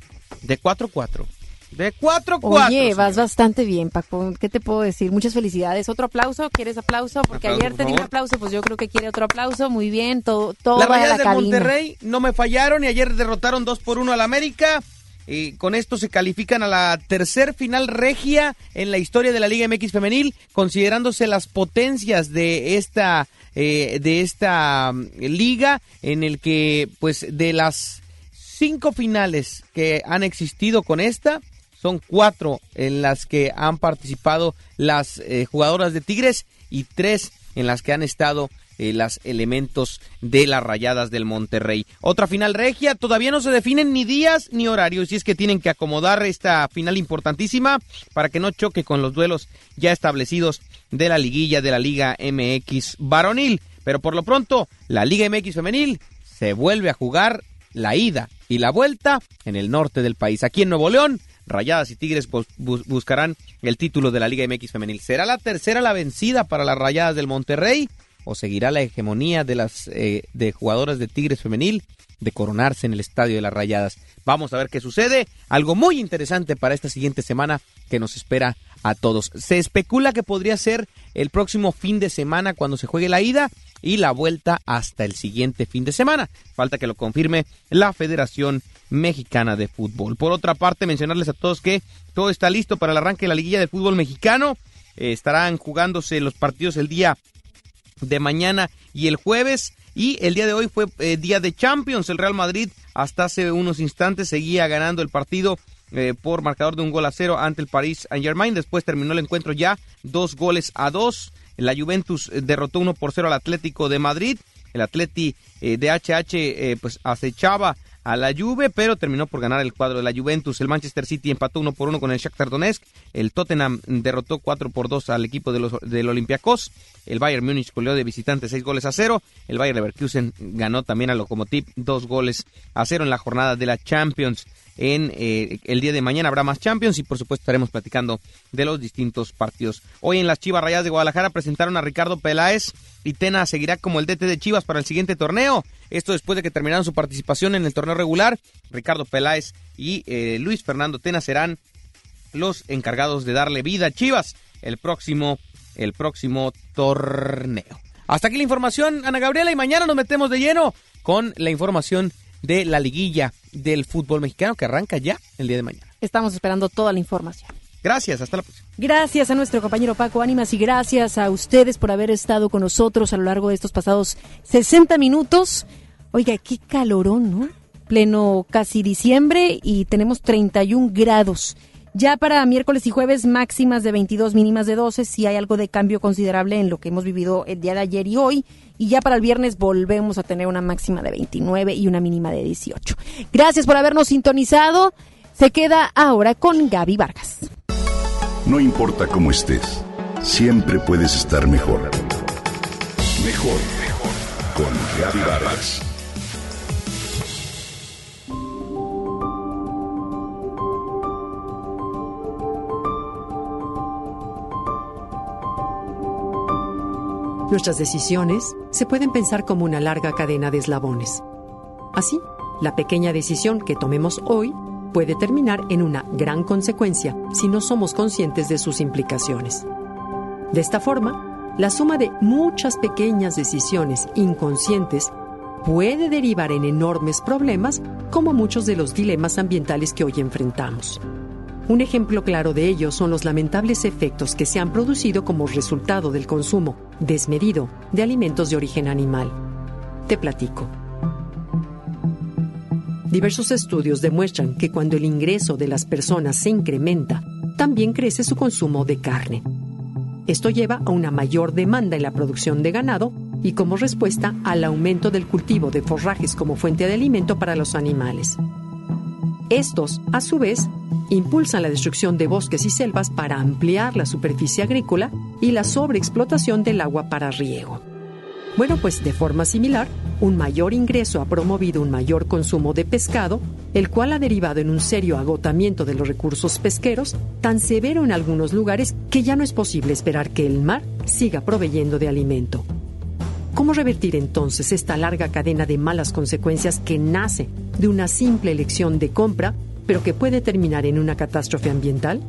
de 4-4. De 4-4. Oye, vas bastante bien, Paco. ¿Qué te puedo decir? Muchas felicidades. ¿Otro aplauso? ¿Quieres aplauso? Porque ayer te di un aplauso, pues yo creo que quiere otro aplauso. Muy bien, todo, todo Las Rayadas de Monterrey no me fallaron y ayer derrotaron 2 por 1 al América. Y con esto se califican a la tercer final regia en la historia de la Liga MX femenil, considerándose las potencias de esta eh, de esta mm, liga en el que pues de las cinco finales que han existido con esta son cuatro en las que han participado las eh, jugadoras de Tigres y tres en las que han estado eh, los elementos de las rayadas del Monterrey. Otra final regia, todavía no se definen ni días ni horarios, y es que tienen que acomodar esta final importantísima para que no choque con los duelos ya establecidos de la liguilla de la Liga MX varonil. Pero por lo pronto, la Liga MX femenil se vuelve a jugar la ida y la vuelta en el norte del país. Aquí en Nuevo León, Rayadas y Tigres buscarán el título de la Liga MX femenil. ¿Será la tercera la vencida para las Rayadas del Monterrey? o seguirá la hegemonía de las eh, de jugadoras de Tigres femenil de coronarse en el estadio de las Rayadas. Vamos a ver qué sucede. Algo muy interesante para esta siguiente semana que nos espera a todos. Se especula que podría ser el próximo fin de semana cuando se juegue la ida y la vuelta hasta el siguiente fin de semana. Falta que lo confirme la Federación Mexicana de Fútbol. Por otra parte, mencionarles a todos que todo está listo para el arranque de la liguilla de fútbol mexicano. Eh, estarán jugándose los partidos el día de mañana y el jueves Y el día de hoy fue eh, día de Champions. El Real Madrid hasta hace unos instantes seguía ganando el partido eh, por marcador de un gol a cero ante el Paris Saint Germain. Después terminó el encuentro ya dos goles a dos. La Juventus derrotó uno por cero al Atlético de Madrid. El Atleti de HH pues acechaba a la Juve, pero terminó por ganar el cuadro de la Juventus. El Manchester City empató uno por uno con el Shakhtar Donetsk. El Tottenham derrotó cuatro por dos al equipo de los, del Olympiacos. El Bayern Múnich goleó de visitante seis goles a cero. El Bayern Leverkusen ganó también al Lokomotiv dos goles a cero en la jornada de la Champions en eh, el día de mañana habrá más Champions y por supuesto estaremos platicando de los distintos partidos. Hoy en las Chivas Rayadas de Guadalajara presentaron a Ricardo Peláez y Tena seguirá como el DT de Chivas para el siguiente torneo. Esto después de que terminaron su participación en el torneo regular. Ricardo Peláez y eh, Luis Fernando Tena serán los encargados de darle vida a Chivas el próximo, el próximo torneo. Hasta aquí la información, Ana Gabriela, y mañana nos metemos de lleno con la información de la liguilla del fútbol mexicano que arranca ya el día de mañana. Estamos esperando toda la información. Gracias, hasta la próxima. Gracias a nuestro compañero Paco Ánimas y gracias a ustedes por haber estado con nosotros a lo largo de estos pasados 60 minutos. Oiga, qué calorón, ¿no? Pleno casi diciembre y tenemos 31 grados. Ya para miércoles y jueves máximas de 22, mínimas de 12, si hay algo de cambio considerable en lo que hemos vivido el día de ayer y hoy. Y ya para el viernes volvemos a tener una máxima de 29 y una mínima de 18. Gracias por habernos sintonizado. Se queda ahora con Gaby Vargas. No importa cómo estés, siempre puedes estar mejor. Mejor, mejor. Con Gaby Vargas. Nuestras decisiones se pueden pensar como una larga cadena de eslabones. Así, la pequeña decisión que tomemos hoy puede terminar en una gran consecuencia si no somos conscientes de sus implicaciones. De esta forma, la suma de muchas pequeñas decisiones inconscientes puede derivar en enormes problemas como muchos de los dilemas ambientales que hoy enfrentamos. Un ejemplo claro de ello son los lamentables efectos que se han producido como resultado del consumo desmedido de alimentos de origen animal. Te platico. Diversos estudios demuestran que cuando el ingreso de las personas se incrementa, también crece su consumo de carne. Esto lleva a una mayor demanda en la producción de ganado y como respuesta al aumento del cultivo de forrajes como fuente de alimento para los animales. Estos, a su vez, impulsan la destrucción de bosques y selvas para ampliar la superficie agrícola y la sobreexplotación del agua para riego. Bueno, pues de forma similar, un mayor ingreso ha promovido un mayor consumo de pescado, el cual ha derivado en un serio agotamiento de los recursos pesqueros, tan severo en algunos lugares que ya no es posible esperar que el mar siga proveyendo de alimento. ¿Cómo revertir entonces esta larga cadena de malas consecuencias que nace de una simple elección de compra pero que puede terminar en una catástrofe ambiental?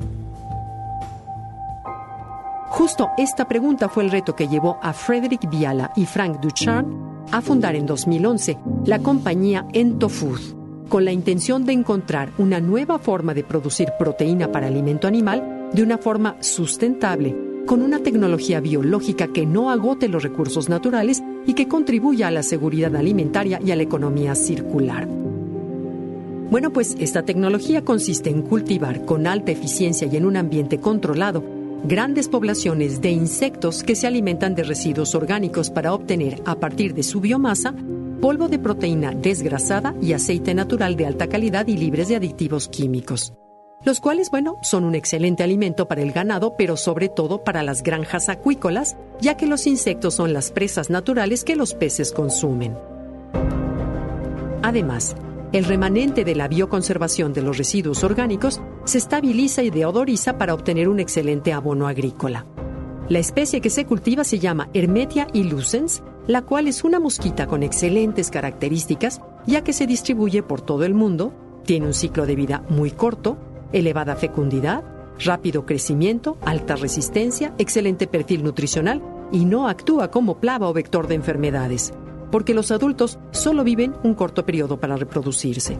Justo esta pregunta fue el reto que llevó a Frederick Viala y Frank Ducharme a fundar en 2011 la compañía Entofood, con la intención de encontrar una nueva forma de producir proteína para alimento animal de una forma sustentable, con una tecnología biológica que no agote los recursos naturales y que contribuya a la seguridad alimentaria y a la economía circular. Bueno, pues esta tecnología consiste en cultivar con alta eficiencia y en un ambiente controlado grandes poblaciones de insectos que se alimentan de residuos orgánicos para obtener, a partir de su biomasa, polvo de proteína desgrasada y aceite natural de alta calidad y libres de aditivos químicos. Los cuales, bueno, son un excelente alimento para el ganado, pero sobre todo para las granjas acuícolas, ya que los insectos son las presas naturales que los peces consumen. Además, el remanente de la bioconservación de los residuos orgánicos se estabiliza y deodoriza para obtener un excelente abono agrícola. La especie que se cultiva se llama Hermetia illucens, la cual es una mosquita con excelentes características, ya que se distribuye por todo el mundo, tiene un ciclo de vida muy corto, elevada fecundidad, rápido crecimiento, alta resistencia, excelente perfil nutricional y no actúa como plava o vector de enfermedades porque los adultos solo viven un corto periodo para reproducirse.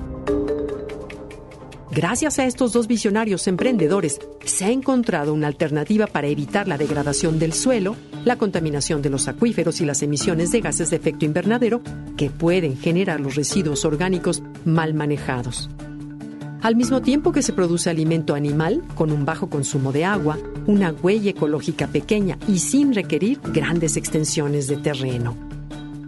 Gracias a estos dos visionarios emprendedores, se ha encontrado una alternativa para evitar la degradación del suelo, la contaminación de los acuíferos y las emisiones de gases de efecto invernadero que pueden generar los residuos orgánicos mal manejados. Al mismo tiempo que se produce alimento animal con un bajo consumo de agua, una huella ecológica pequeña y sin requerir grandes extensiones de terreno.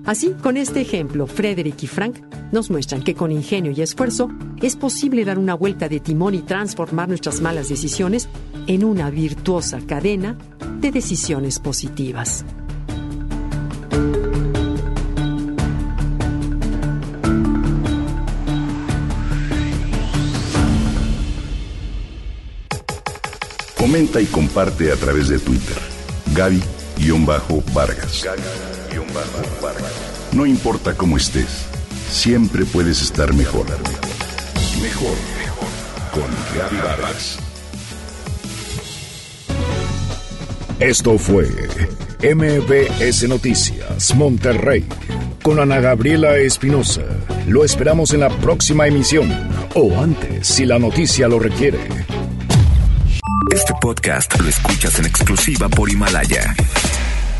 Así, con este ejemplo, Frederick y Frank nos muestran que con ingenio y esfuerzo es posible dar una vuelta de timón y transformar nuestras malas decisiones en una virtuosa cadena de decisiones positivas. Comenta y comparte a través de Twitter. Gaby-Vargas. No importa cómo estés, siempre puedes estar mejor. Mejor, mejor. Con Vargas. Esto fue MBS Noticias Monterrey con Ana Gabriela Espinosa. Lo esperamos en la próxima emisión o antes si la noticia lo requiere. Este podcast lo escuchas en exclusiva por Himalaya.